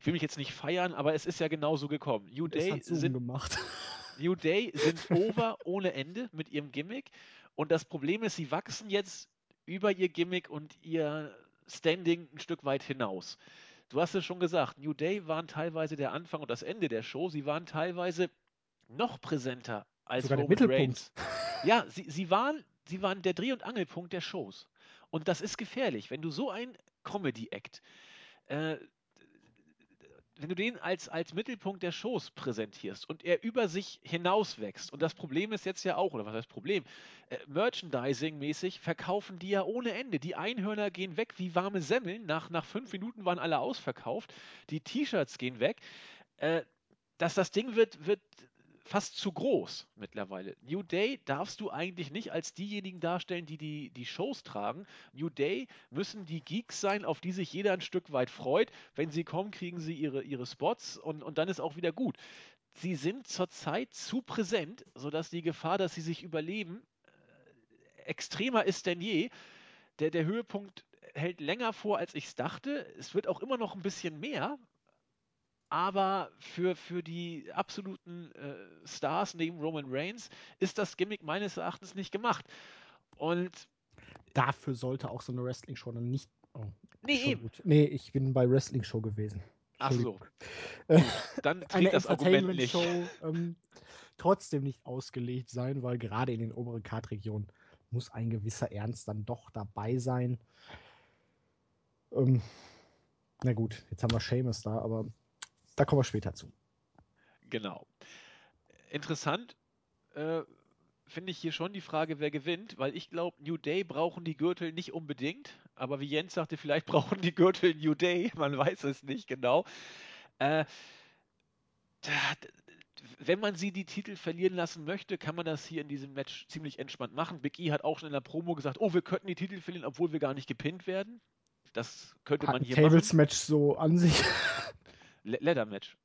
ich will mich jetzt nicht feiern, aber es ist ja genauso gekommen. New Day sind gemacht. New Day sind over ohne Ende mit ihrem Gimmick. Und das Problem ist, sie wachsen jetzt über ihr Gimmick und ihr Standing ein Stück weit hinaus. Du hast es schon gesagt, New Day waren teilweise der Anfang und das Ende der Show. Sie waren teilweise noch präsenter als Sogar Roman Mittelpunkt. Reigns. Ja, sie, sie, waren, sie waren der Dreh- und Angelpunkt der Shows. Und das ist gefährlich, wenn du so ein Comedy-Act äh, wenn du den als, als Mittelpunkt der Shows präsentierst und er über sich hinaus wächst, und das Problem ist jetzt ja auch, oder was heißt Problem, äh, Merchandising-mäßig verkaufen die ja ohne Ende. Die Einhörner gehen weg wie warme Semmeln. Nach, nach fünf Minuten waren alle ausverkauft. Die T-Shirts gehen weg. Äh, dass das Ding wird, wird fast zu groß mittlerweile. New Day darfst du eigentlich nicht als diejenigen darstellen, die, die die Shows tragen. New Day müssen die Geeks sein, auf die sich jeder ein Stück weit freut. Wenn sie kommen, kriegen sie ihre, ihre Spots und, und dann ist auch wieder gut. Sie sind zurzeit zu präsent, sodass die Gefahr, dass sie sich überleben, äh, extremer ist denn je. Der, der Höhepunkt hält länger vor, als ich es dachte. Es wird auch immer noch ein bisschen mehr, aber für, für die absoluten äh, Stars neben Roman Reigns ist das Gimmick meines Erachtens nicht gemacht. Und Dafür sollte auch so eine Wrestling-Show dann nicht. Oh, nee, eben. gut. Nee, ich bin bei Wrestling-Show gewesen. Ach so. Gut, dann Eine das Argument nicht. Ähm, trotzdem nicht ausgelegt sein, weil gerade in den oberen Kartregionen muss ein gewisser Ernst dann doch dabei sein. Ähm, na gut, jetzt haben wir Seamus da, aber da kommen wir später zu. Genau. Interessant äh, finde ich hier schon die Frage, wer gewinnt, weil ich glaube, New Day brauchen die Gürtel nicht unbedingt, aber wie Jens sagte, vielleicht brauchen die Gürtel New Day, man weiß es nicht genau. Äh, da- wenn man sie die Titel verlieren lassen möchte, kann man das hier in diesem Match ziemlich entspannt machen. Big E hat auch schon in der Promo gesagt, oh, wir könnten die Titel verlieren, obwohl wir gar nicht gepinnt werden. Das könnte Hat man hier machen. Tables-Match so an sich, Le Leather-Match.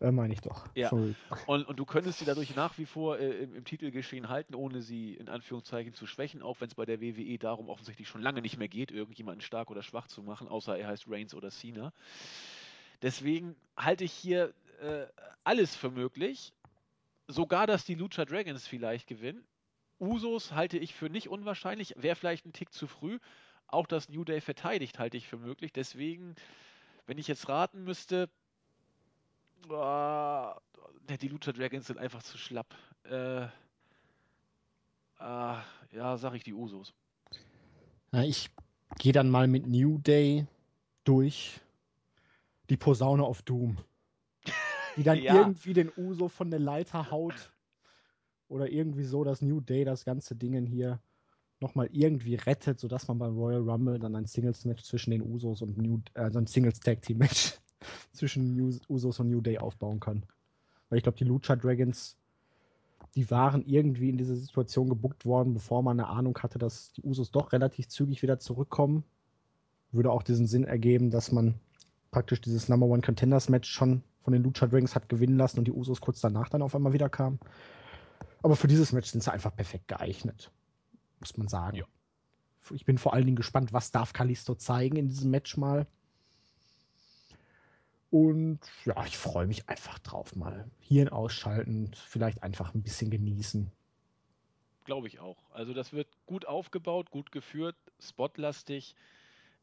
äh, meine ich doch. Ja. Sorry. Und, und du könntest sie dadurch nach wie vor äh, im, im Titelgeschehen halten, ohne sie in Anführungszeichen zu schwächen, auch wenn es bei der WWE darum offensichtlich schon lange nicht mehr geht, irgendjemanden stark oder schwach zu machen, außer er heißt Reigns oder Cena. Deswegen halte ich hier äh, alles für möglich. Sogar, dass die Lucha Dragons vielleicht gewinnen. Usos halte ich für nicht unwahrscheinlich, wäre vielleicht ein Tick zu früh. Auch das New Day verteidigt halte ich für möglich. Deswegen, wenn ich jetzt raten müsste, ne, die Lucha Dragons sind einfach zu schlapp. Äh, ah, ja, sag ich die Usos. Ja, ich gehe dann mal mit New Day durch die Posaune of Doom. Die dann Ja. irgendwie den Uso von der Leiter haut. Oder irgendwie so, dass New Day das ganze Ding hier nochmal irgendwie rettet, sodass man beim Royal Rumble dann ein Singles-Match zwischen den Usos und New, äh, also ein Singles-Tag-Team-Match zwischen New, Usos und New Day aufbauen kann. Weil ich glaube, die Lucha Dragons, die waren irgendwie in diese Situation gebuckt worden, bevor man eine Ahnung hatte, dass die Usos doch relativ zügig wieder zurückkommen. Würde auch diesen Sinn ergeben, dass man praktisch dieses Number One Contenders Match schon von den Lucha Dragons hat gewinnen lassen und die Usos kurz danach dann auf einmal wieder kamen. Aber für dieses Match sind sie einfach perfekt geeignet. Muss man sagen. Ja. Ich bin vor allen Dingen gespannt, was darf Kalisto zeigen in diesem Match mal. Und ja, ich freue mich einfach drauf mal. Hirn ausschalten vielleicht einfach ein bisschen genießen. Glaube ich auch. Also das wird gut aufgebaut, gut geführt, spotlastig.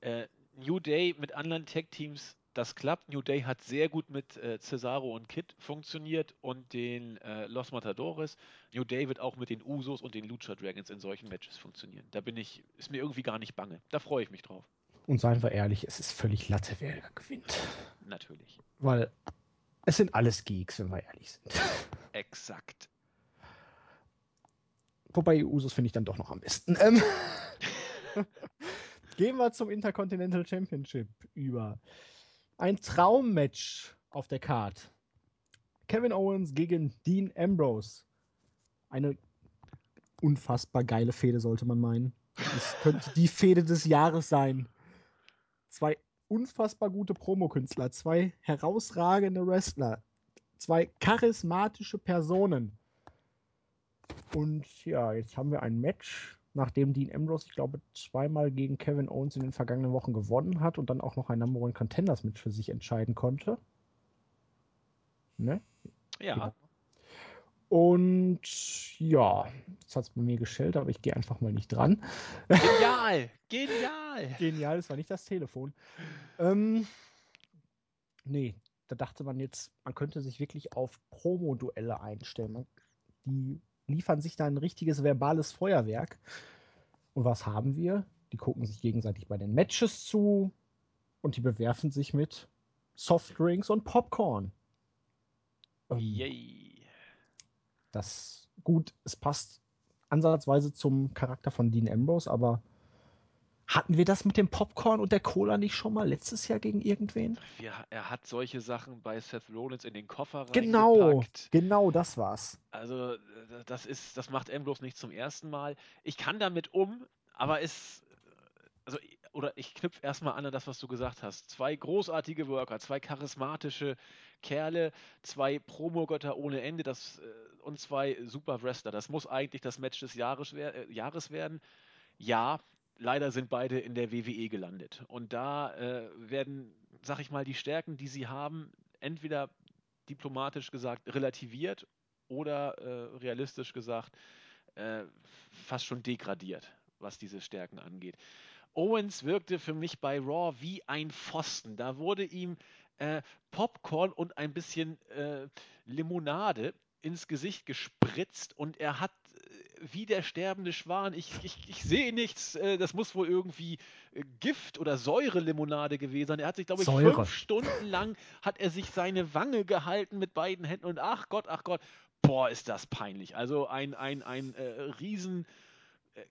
Äh, New Day mit anderen Tech-Teams, das klappt. New Day hat sehr gut mit äh, Cesaro und Kid funktioniert und den äh, Los Matadores. New Day wird auch mit den Usos und den Lucha Dragons in solchen Matches funktionieren. Da bin ich, ist mir irgendwie gar nicht bange. Da freue ich mich drauf. Und seien wir ehrlich, es ist völlig Latte, wer gewinnt. Natürlich. Weil es sind alles Geeks, wenn wir ehrlich sind. Exakt. Wobei Usos finde ich dann doch noch am besten. Ähm, Gehen wir zum Intercontinental Championship über. Ein Traummatch auf der Card. Kevin Owens gegen Dean Ambrose. Eine unfassbar geile Fehde, sollte man meinen. Es könnte die Fehde des Jahres sein. Zwei unfassbar gute Promokünstler, zwei herausragende Wrestler, zwei charismatische Personen. Und ja, jetzt haben wir ein Match, nachdem Dean Ambrose, ich glaube, zweimal gegen Kevin Owens in den vergangenen Wochen gewonnen hat und dann auch noch ein Number One Contenders Match für sich entscheiden konnte. Ne? Ja. Und ja, jetzt hat es bei mir geschellt, aber ich gehe einfach mal nicht dran. Genial! Genial! Genial, das war nicht das Telefon. Ähm, nee, da dachte man jetzt, man könnte sich wirklich auf Promo-Duelle einstellen. Die liefern sich da ein richtiges verbales Feuerwerk. Und was haben wir? Die gucken sich gegenseitig bei den Matches zu und die bewerfen sich mit Softdrinks und Popcorn. Ähm, Yay. Das gut, es passt ansatzweise zum Charakter von Dean Ambrose, aber hatten wir das mit dem Popcorn und der Cola nicht schon mal letztes Jahr gegen irgendwen? Ja, er hat solche Sachen bei Seth Rollins in den Koffer genau, reingepackt. Genau, das war's. Also das ist, das macht Ambrose nicht zum ersten Mal. Ich kann damit um, aber es, also oder ich knüpfe erstmal an an das, was du gesagt hast. Zwei großartige Worker, zwei charismatische Kerle, zwei Promogötter ohne Ende das, äh, und zwei super Wrestler. Das muss eigentlich das Match des Jahres, äh, Jahres werden. Ja, leider sind beide in der WWE gelandet. Und da äh, werden, sag ich mal, die Stärken, die sie haben, entweder diplomatisch gesagt relativiert oder äh, realistisch gesagt äh, fast schon degradiert, was diese Stärken angeht. Owens wirkte für mich bei Raw wie ein Pfosten. Da wurde ihm äh, Popcorn und ein bisschen äh, Limonade ins Gesicht gespritzt und er hat äh, wie der sterbende Schwan, ich, ich, ich sehe nichts, äh, das muss wohl irgendwie äh, Gift oder Säurelimonade gewesen sein. Er hat sich, glaube ich, Säure. fünf Stunden lang hat er sich seine Wange gehalten mit beiden Händen und ach Gott, ach Gott, boah, ist das peinlich. Also ein, ein, ein riesen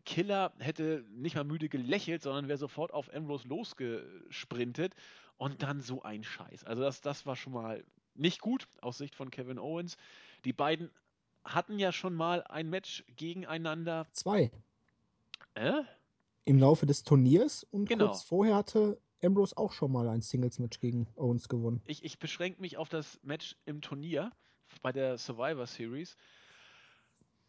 Killer hätte nicht mal müde gelächelt, sondern wäre sofort auf Ambrose losgesprintet und dann so ein Scheiß. Also das, das war schon mal nicht gut aus Sicht von Kevin Owens. Die beiden hatten ja schon mal ein Match gegeneinander. Zwei. Äh? Im Laufe des Turniers und genau. kurz vorher hatte Ambrose auch schon mal ein Singles-Match gegen Owens gewonnen. Ich, ich beschränke mich auf das Match im Turnier bei der Survivor Series.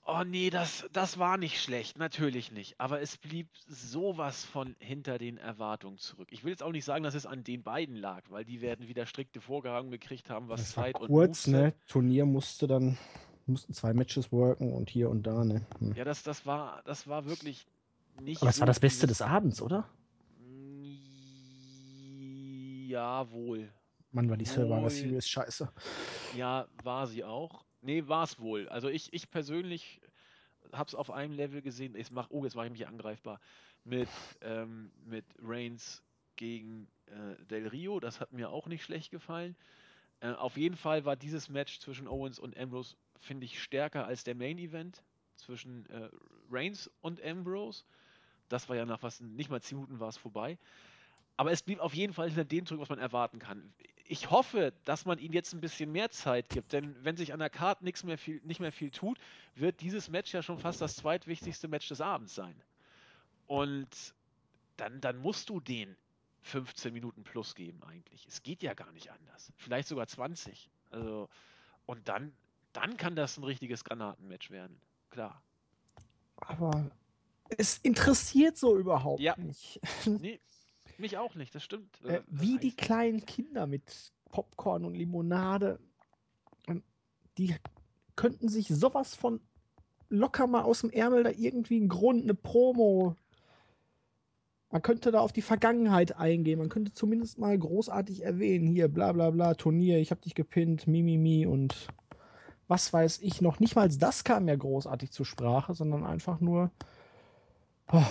Oh nee, das, das war nicht schlecht, natürlich nicht. Aber es blieb sowas von hinter den Erwartungen zurück. Ich will jetzt auch nicht sagen, dass es an den beiden lag, weil die werden wieder strikte Vorgaben gekriegt haben, was das Zeit und kurz, ne? Turnier musste dann mussten zwei Matches worken und hier und da, ne? Hm. Ja, das, das war das war wirklich nicht. Aber es so war das Beste des Abends, oder? Ja, wohl. Mann, war die Survivor Series scheiße. Ja, war sie auch. Nee, war es wohl. Also ich, ich persönlich habe es auf einem Level gesehen. Ich mach, oh, jetzt war ich mich angreifbar. Mit, ähm, mit Reigns gegen äh, Del Rio. Das hat mir auch nicht schlecht gefallen. Äh, auf jeden Fall war dieses Match zwischen Owens und Ambrose, finde ich, stärker als der Main Event zwischen äh, Reigns und Ambrose. Das war ja nach was, nicht mal 10 Minuten war es vorbei. Aber es blieb auf jeden Fall hinter dem zurück, was man erwarten kann. Ich hoffe, dass man ihm jetzt ein bisschen mehr Zeit gibt, denn wenn sich an der Karte nichts mehr viel, nicht mehr viel tut, wird dieses Match ja schon fast das zweitwichtigste Match des Abends sein. Und dann, dann musst du den 15 Minuten plus geben eigentlich. Es geht ja gar nicht anders. Vielleicht sogar 20. Also, und dann, dann kann das ein richtiges Granatenmatch werden. Klar. Aber es interessiert so überhaupt ja. nicht. Nee, mich auch nicht, das stimmt. Äh, wie die kleinen Kinder mit Popcorn und Limonade. Ähm, die könnten sich sowas von locker mal aus dem Ärmel da irgendwie einen Grund, eine Promo. Man könnte da auf die Vergangenheit eingehen. Man könnte zumindest mal großartig erwähnen, hier, bla bla bla, Turnier, ich hab dich gepinnt, Mimimi mi, mi und was weiß ich noch. Nicht mal das kam ja großartig zur Sprache, sondern einfach nur, oh,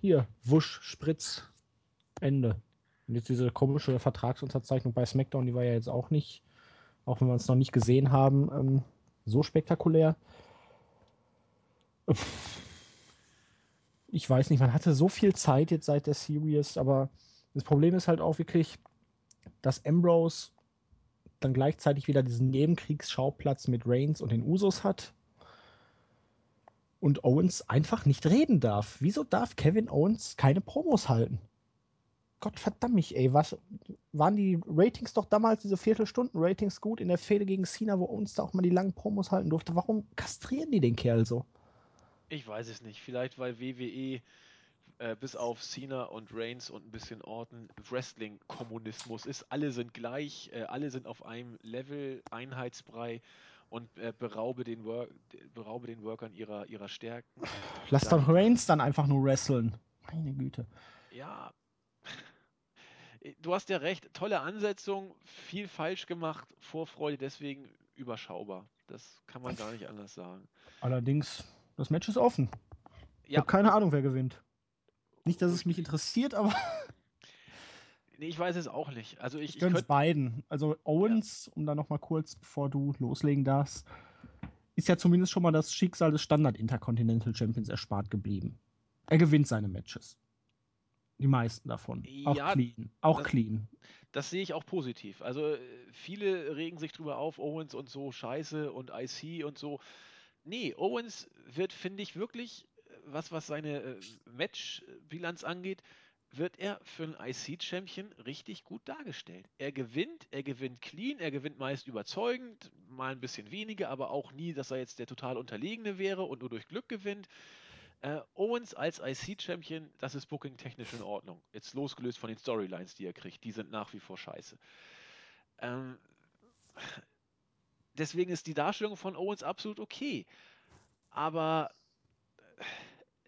hier, Wusch, Spritz, Ende. Und jetzt diese komische Vertragsunterzeichnung bei SmackDown, die war ja jetzt auch nicht, auch wenn wir es noch nicht gesehen haben, ähm, so spektakulär. Ich weiß nicht, man hatte so viel Zeit jetzt seit der Series, aber das Problem ist halt auch wirklich, dass Ambrose dann gleichzeitig wieder diesen Nebenkriegsschauplatz mit Reigns und den Usos hat. und Owens einfach nicht reden darf. Wieso darf Kevin Owens keine Promos halten? Gott verdammt mich, ey, was waren die Ratings doch damals, diese Viertelstunden-Ratings gut in der Fehde gegen Cena, wo uns da auch mal die langen Promos halten durfte? Warum kastrieren die den Kerl so? Ich weiß es nicht. Vielleicht weil WWE äh, bis auf Cena und Reigns und ein bisschen Orton Wrestling-Kommunismus ist. Alle sind gleich, äh, alle sind auf einem Level, Einheitsbrei und äh, beraube, den Work, beraube den Workern ihrer, ihrer Stärken. Lass dann, doch Reigns dann einfach nur wresteln. Meine Güte. Ja, du hast ja recht, tolle Ansetzung, viel falsch gemacht, Vorfreude deswegen überschaubar. Das kann man gar nicht anders sagen. Allerdings, das Match ist offen. Ja. Ich habe keine Ahnung, wer gewinnt. Nicht, dass es mich interessiert, aber. Nee, ich weiß es auch nicht. Also ich, ich gönn's ich beiden. Also Owens, ja. um da nochmal kurz, bevor du loslegen darfst, ist ja zumindest schon mal das Schicksal des Standard Intercontinental Champions erspart geblieben. Er gewinnt seine Matches. Die meisten davon. Auch ja, clean. Auch das, clean. Das sehe ich auch positiv. Also äh, viele regen sich drüber auf, Owens und so scheiße und IC und so. Nee, Owens wird, finde ich, wirklich, was, was seine äh, Matchbilanz angeht, wird er für einen IC-Champion richtig gut dargestellt. Er gewinnt, er gewinnt clean, er gewinnt meist überzeugend, mal ein bisschen weniger, aber auch nie, dass er jetzt der total Unterlegene wäre und nur durch Glück gewinnt. Äh, Owens als IC-Champion, das ist Booking technisch in Ordnung. Jetzt losgelöst von den Storylines, die er kriegt. Die sind nach wie vor scheiße. Ähm, deswegen ist die Darstellung von Owens absolut okay. Aber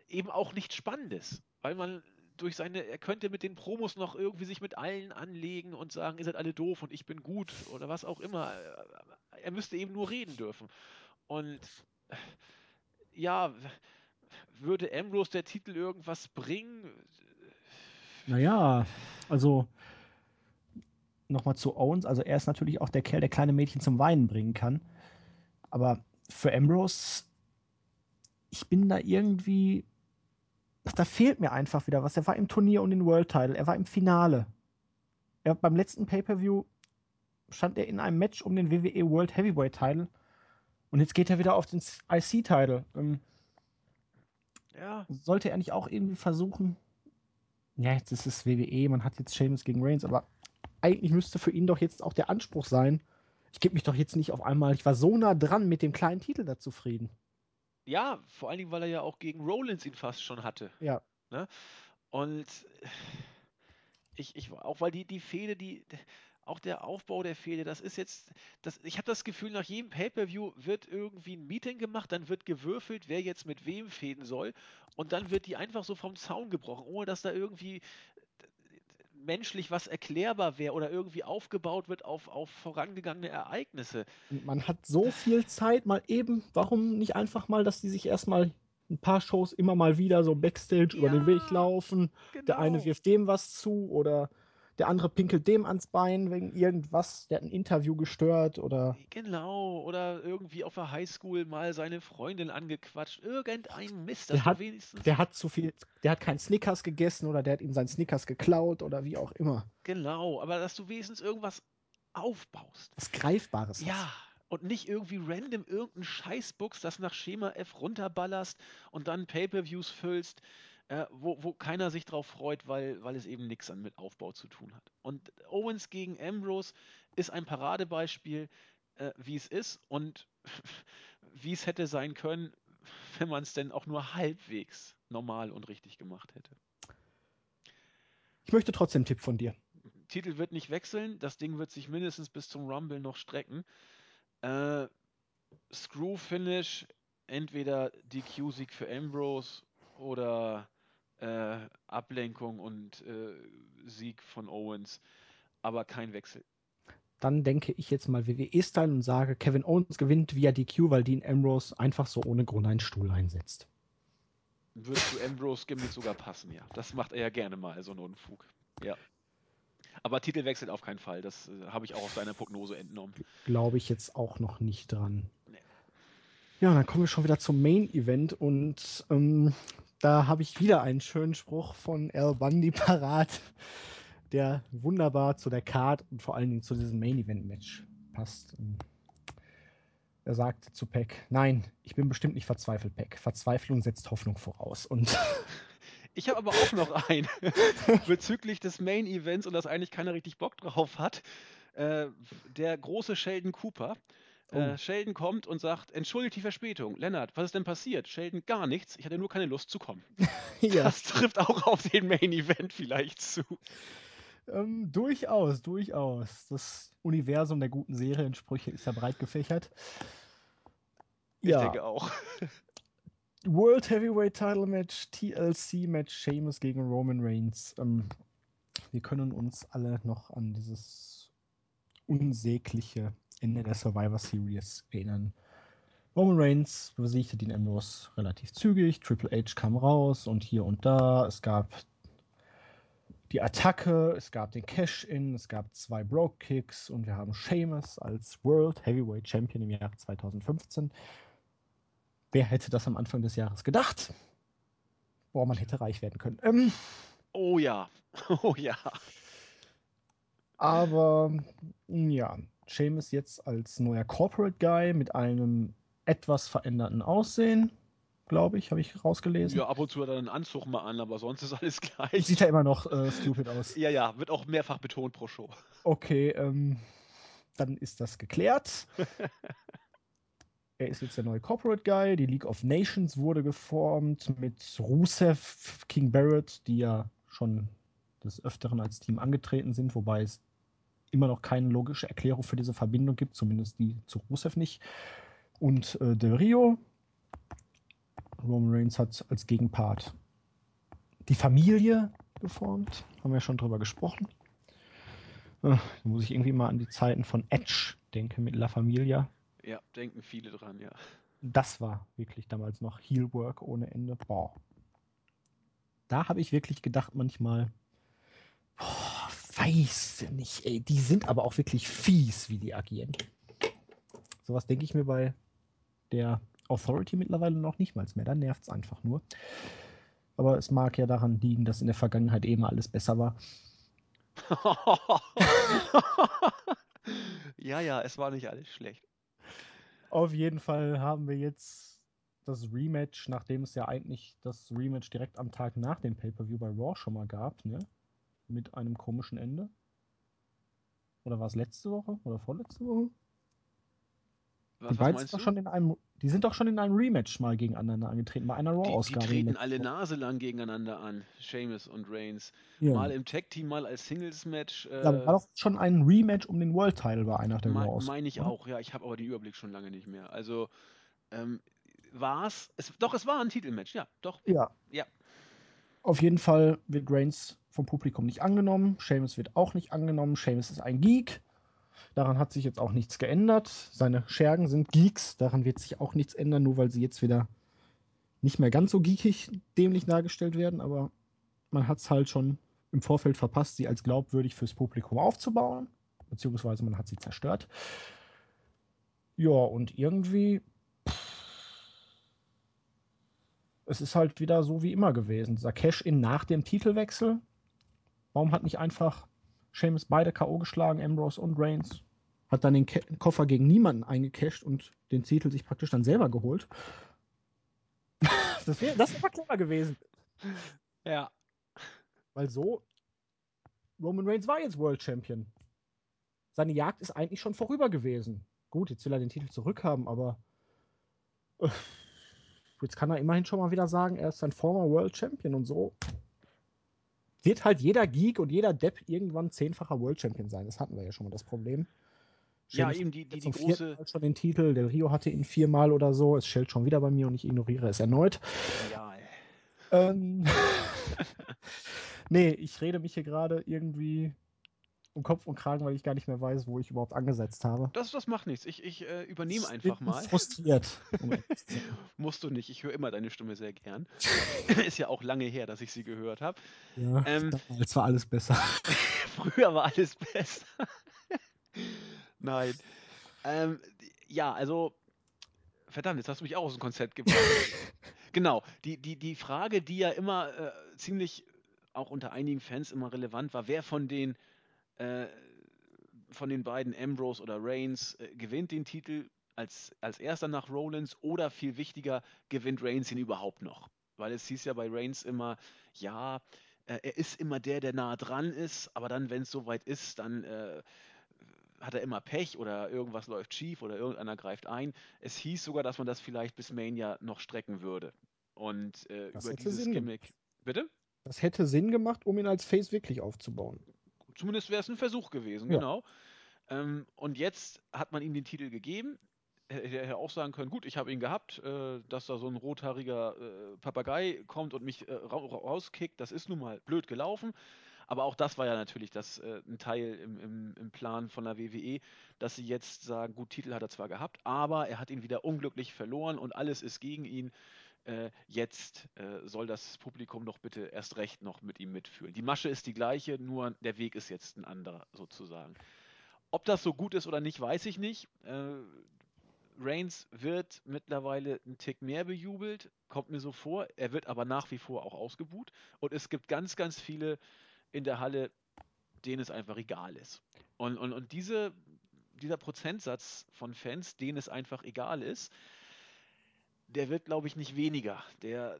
eben auch nichts Spannendes. Weil man durch seine, er könnte mit den Promos noch irgendwie sich mit allen anlegen und sagen, ihr seid alle doof und ich bin gut oder was auch immer. Er müsste eben nur reden dürfen. Und ja, würde Ambrose der Titel irgendwas bringen? Naja, also nochmal zu Owens. Also er ist natürlich auch der Kerl, der kleine Mädchen zum Weinen bringen kann. Aber für Ambrose, ich bin da irgendwie, da fehlt mir einfach wieder was. Er war im Turnier um den World Title, er war im Finale. Er, beim letzten Pay-per-View stand er in einem Match um den WWE World Heavyweight Title und jetzt geht er wieder auf den IC Title. Ähm, ja. Sollte er nicht auch irgendwie versuchen? Ja, jetzt ist es WWE, man hat jetzt Sheamus gegen Reigns, aber eigentlich müsste für ihn doch jetzt auch der Anspruch sein, ich gebe mich doch jetzt nicht auf einmal, ich war so nah dran mit dem kleinen Titel da zufrieden. Ja, vor allen Dingen, weil er ja auch gegen Rollins ihn fast schon hatte. Ja. Ne? Und ich, ich, auch weil die, die Fehde, die, auch der Aufbau der Fehde, das ist jetzt, das, ich habe das Gefühl, nach jedem Pay-Per-View wird irgendwie ein Meeting gemacht, dann wird gewürfelt, wer jetzt mit wem fäden soll und dann wird die einfach so vom Zaun gebrochen, ohne dass da irgendwie menschlich was erklärbar wäre oder irgendwie aufgebaut wird auf, auf vorangegangene Ereignisse. Man hat so viel Zeit, mal eben, warum nicht einfach mal, dass die sich erstmal ein paar Shows immer mal wieder so Backstage ja, über den Weg laufen. Genau. Der eine wirft dem was zu oder der andere pinkelt dem ans Bein wegen irgendwas, der hat ein Interview gestört oder. Genau, oder irgendwie auf der Highschool mal seine Freundin angequatscht. Irgendein Mist, der hat, wenigstens. Der hat zu viel, der hat keinen Snickers gegessen oder der hat ihm seinen Snickers geklaut oder wie auch immer. Genau, aber dass du wenigstens irgendwas aufbaust. Was Greifbares. Ja. Und nicht irgendwie random irgendein Scheißbooks, das nach Schema F runterballerst und dann Pay-Per-Views füllst äh, wo, wo keiner sich drauf freut, weil, weil es eben nichts mit Aufbau zu tun hat. Und Owens gegen Ambrose ist ein Paradebeispiel, äh, wie es ist und wie es hätte sein können, wenn man es denn auch nur halbwegs normal und richtig gemacht hätte. Ich möchte trotzdem einen Tipp von dir. Titel wird nicht wechseln, das Ding wird sich mindestens bis zum Rumble noch strecken. Äh, Screw-Finish, entweder DQ-Sieg für Ambrose oder äh, Ablenkung und äh, Sieg von Owens, aber kein Wechsel. Dann denke ich jetzt mal WWE-Style und sage, Kevin Owens gewinnt via DQ, weil Dean Ambrose einfach so ohne Grund einen Stuhl einsetzt. Würde zu Ambrose Gimmick sogar passen, ja. Das macht er ja gerne mal, so einen Unfug. Ja. Aber Titelwechsel auf keinen Fall. Das äh, habe ich auch aus deiner Prognose entnommen. Glaube ich jetzt auch noch nicht dran. Nee. Ja, dann kommen wir schon wieder zum Main Event und ähm, da habe ich wieder einen schönen Spruch von Al Bundy parat, der wunderbar zu der Card und vor allen Dingen zu diesem Main Event Match passt. Er sagte zu Peck, nein, ich bin bestimmt nicht verzweifelt, Peck. Verzweiflung setzt Hoffnung voraus. Und Ich habe aber auch noch einen bezüglich des Main Events und dass eigentlich keiner richtig Bock drauf hat. Äh, der große Sheldon Cooper. Äh, Oh. Sheldon kommt und sagt, entschuldigt die Verspätung. Lennart, was ist denn passiert? Sheldon, gar nichts. Ich hatte nur keine Lust zu kommen. ja, Das trifft auch auf den Main Event vielleicht zu. ähm, durchaus, durchaus. Das Universum der guten Seriensprüche ist ja breit gefächert. Ich ja, denke auch. World Heavyweight Title Match, TLC Match, Sheamus gegen Roman Reigns. Ähm, wir können uns alle noch an dieses unsägliche Ende der Survivor Series erinnern. Roman Reigns besiegte Dean Ambrose relativ zügig, Triple H kam raus und hier und da. Es gab die Attacke, es gab den Cash-In, es gab zwei Broke-Kicks und wir haben Sheamus als World Heavyweight Champion im Jahr 2015. Wer hätte das am Anfang des Jahres gedacht? Boah, man hätte reich werden können. Ähm, Oh ja. Oh ja. aber ja, Sheamus jetzt als neuer Corporate Guy mit einem etwas veränderten Aussehen, glaube ich, habe ich rausgelesen. Ja, ab und zu hat er einen Anzug mal an, aber sonst ist alles gleich. Sieht er immer noch äh, stupid aus. Ja, ja, wird auch mehrfach betont pro Show. Okay, ähm, dann ist das geklärt. er ist jetzt der neue Corporate Guy. Die League of Nations wurde geformt mit Rusev, King Barrett, die ja schon des Öfteren als Team angetreten sind, wobei es immer noch keine logische Erklärung für diese Verbindung gibt, zumindest die zu Rusev nicht. Und äh, Del Rio. Roman Reigns hat als Gegenpart die Familie geformt. Haben wir schon drüber gesprochen. Äh, Da muss ich irgendwie mal an die Zeiten von Edge denken mit La Familia. Ja, denken viele dran, ja. Das war wirklich damals noch Heelwork ohne Ende. Boah. Da habe ich wirklich gedacht manchmal, boah, weiß nicht, ey, die sind aber auch wirklich fies, wie die agieren. Sowas denke ich mir bei der Authority mittlerweile noch nicht mal mehr. Da nervt es einfach nur. Aber es mag ja daran liegen, dass in der Vergangenheit eben alles besser war. ja, ja, es war nicht alles schlecht. Auf jeden Fall haben wir jetzt das Rematch, nachdem es ja eigentlich das Rematch direkt am Tag nach dem Pay-Per-View bei Raw schon mal gab, ne? Mit einem komischen Ende. Oder war es letzte Woche oder vorletzte Woche? Was, die was doch schon in einem, die sind doch schon in einem Rematch mal gegeneinander angetreten, bei einer Die, die Raw-Ausgabe. treten alle. Nase lang gegeneinander an, Seamus und Reigns. Ja. Mal im Tag-Team, mal als Singles-Match. ja, aber war doch schon ein Rematch um den World Title bei einer der Me- Raws. Meine ich oder? auch, ja. Ich habe aber den Überblick schon lange nicht mehr. Also, ähm, war's? Es, doch, es war ein Titelmatch, ja, doch. Ja. Ja. Auf jeden Fall wird Reigns vom Publikum nicht angenommen. Seamus wird auch nicht angenommen. Seamus ist ein Geek. Daran hat sich jetzt auch nichts geändert. Seine Schergen sind Geeks. Daran wird sich auch nichts ändern, nur weil sie jetzt wieder nicht mehr ganz so geekig dämlich dargestellt werden. Aber man hat es halt schon im Vorfeld verpasst, sie als glaubwürdig fürs Publikum aufzubauen. Beziehungsweise man hat sie zerstört. Ja, und irgendwie es ist halt wieder so wie immer gewesen. Dieser Cash-In nach dem Titelwechsel. Warum hat nicht einfach Seamus beide K.O. geschlagen, Ambrose und Reigns? Hat dann den Ke Koffer gegen niemanden eingecasht und den Titel sich praktisch dann selber geholt. das wäre das wär clever gewesen. Ja. Weil so, Roman Reigns war jetzt World Champion. Seine Jagd ist eigentlich schon vorüber gewesen. Gut, jetzt will er den Titel zurückhaben, aber äh, jetzt kann er immerhin schon mal wieder sagen, er ist ein former World Champion und so wird halt jeder Geek und jeder Depp irgendwann zehnfacher World Champion sein. Das hatten wir ja schon mal das Problem. Ja, Sheamus eben die, die, die große. Mal schon den Titel. Del Rio hatte ihn viermal oder so. Es schellt schon wieder bei mir und ich ignoriere es erneut. Ja. Ähm, nee, ich rede mich hier gerade irgendwie um Kopf und Kragen, weil ich gar nicht mehr weiß, wo ich überhaupt angesetzt habe. das, das macht nichts. Ich, ich äh, übernehme Ich einfach mal. frustriert. Musst du nicht. Ich höre immer deine Stimme sehr gern. Ist ja auch lange her, dass ich sie gehört habe. ja, Ähm, damals war alles besser. Früher war alles besser. Nein. Ähm, ja, also, verdammt, jetzt hast du mich auch aus dem Konzept gebracht. genau, die, die, die Frage, die ja immer äh, ziemlich auch unter einigen Fans immer relevant war, wer von den, äh, von den beiden, Ambrose oder Reigns, äh, gewinnt den Titel, als, als erster nach Rollins oder viel wichtiger, gewinnt Reigns ihn überhaupt noch? Weil es hieß ja bei Reigns immer, ja, äh, er ist immer der, der nah dran ist, aber dann, wenn es soweit ist, dann äh, hat er immer Pech oder irgendwas läuft schief oder irgendeiner greift ein. Es hieß sogar, dass man das vielleicht bis Mania noch strecken würde. Und äh, über dieses Sinn Gimmick. Bitte? Das hätte Sinn gemacht, um ihn als Face wirklich aufzubauen. Zumindest wäre es ein Versuch gewesen, Ja. genau. Ähm, und jetzt hat man ihm den Titel gegeben. Er hätte er auch sagen können, gut, ich habe ihn gehabt, äh, dass da so ein rothaariger äh, Papagei kommt und mich äh, ra ra- rauskickt, das ist nun mal blöd gelaufen. Aber auch das war ja natürlich das, äh, ein Teil im, im, im Plan von der WWE, dass sie jetzt sagen, gut, Titel hat er zwar gehabt, aber er hat ihn wieder unglücklich verloren und alles ist gegen ihn. Äh, jetzt äh, soll das Publikum doch bitte erst recht noch mit ihm mitfühlen. Die Masche ist die gleiche, nur der Weg ist jetzt ein anderer sozusagen. Ob das so gut ist oder nicht, weiß ich nicht. Äh, Reigns wird mittlerweile einen Tick mehr bejubelt, kommt mir so vor. Er wird aber nach wie vor auch ausgebuht. Und es gibt ganz, ganz viele in der Halle, denen es einfach egal ist. Und, und, und diese, dieser Prozentsatz von Fans, denen es einfach egal ist, der wird, glaube ich, nicht weniger. Der,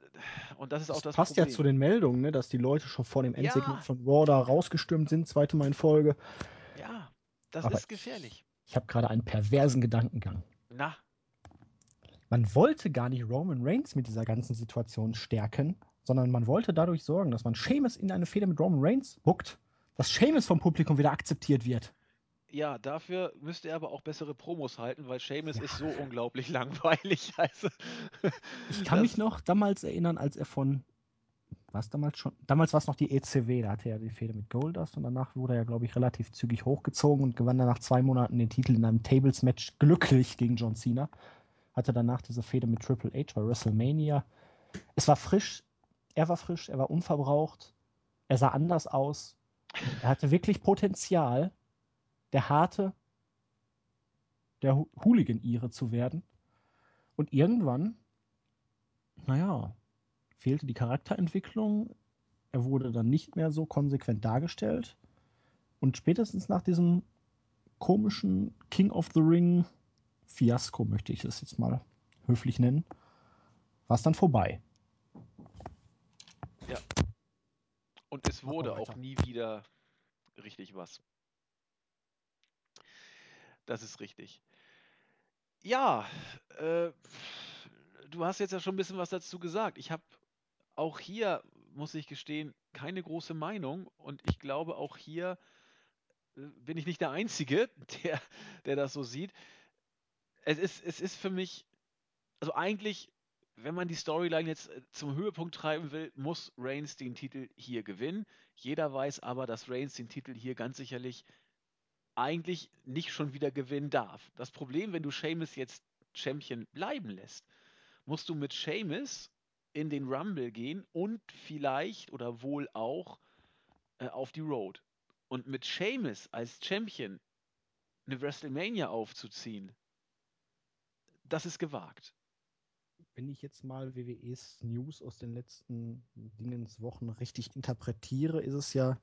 und das ist auch Das, das passt Problem. ja zu den Meldungen, ne, dass die Leute schon vor dem Endsegment Ja. von Raw da rausgestürmt sind, zweite Mal in Folge. ja, das Aber ist gefährlich. Ich, ich habe gerade einen perversen Gedankengang. Na, Man wollte gar nicht Roman Reigns mit dieser ganzen Situation stärken, sondern man wollte dadurch sorgen, dass man Sheamus in eine Fehde mit Roman Reigns buckt, dass Sheamus vom Publikum wieder akzeptiert wird. Ja, dafür müsste er aber auch bessere Promos halten, weil Seamus Ja. ist so unglaublich langweilig. Also, Ich kann mich noch damals erinnern, als er von. War es damals schon? Damals war es noch die ECW, da hatte er die Fehde mit Goldust und danach wurde er, glaube ich, relativ zügig hochgezogen und gewann dann nach zwei Monaten den Titel in einem Tables-Match glücklich gegen John Cena. Hatte danach diese Fehde mit Triple H bei WrestleMania. Es war frisch, er war frisch, er war unverbraucht, er sah anders aus. Er hatte wirklich Potenzial, der harte, der Hooligan-Ire zu werden. Und irgendwann, naja, fehlte die Charakterentwicklung. Er wurde dann nicht mehr so konsequent dargestellt. Und spätestens nach diesem komischen King of the Ring Fiasko, möchte ich es jetzt mal höflich nennen, war es dann vorbei. und es wurde auch nie wieder richtig was. Das ist richtig. Ja, äh, du hast jetzt ja schon ein bisschen was dazu gesagt. Ich habe auch hier, muss ich gestehen, keine große Meinung und ich glaube auch hier äh, bin ich nicht der Einzige, der, der das so sieht. Es ist, es ist für mich, also eigentlich, wenn man die Storyline jetzt äh, zum Höhepunkt treiben will, muss Reigns den Titel hier gewinnen. Jeder weiß aber, dass Reigns den Titel hier ganz sicherlich eigentlich nicht schon wieder gewinnen darf. Das Problem, wenn du Sheamus jetzt Champion bleiben lässt, musst du mit Sheamus in den Rumble gehen und vielleicht oder wohl auch äh, auf die Road. Und mit Sheamus als Champion eine WrestleMania aufzuziehen, das ist gewagt. Wenn ich jetzt mal WWEs News aus den letzten Dingenswochen richtig interpretiere, ist es ja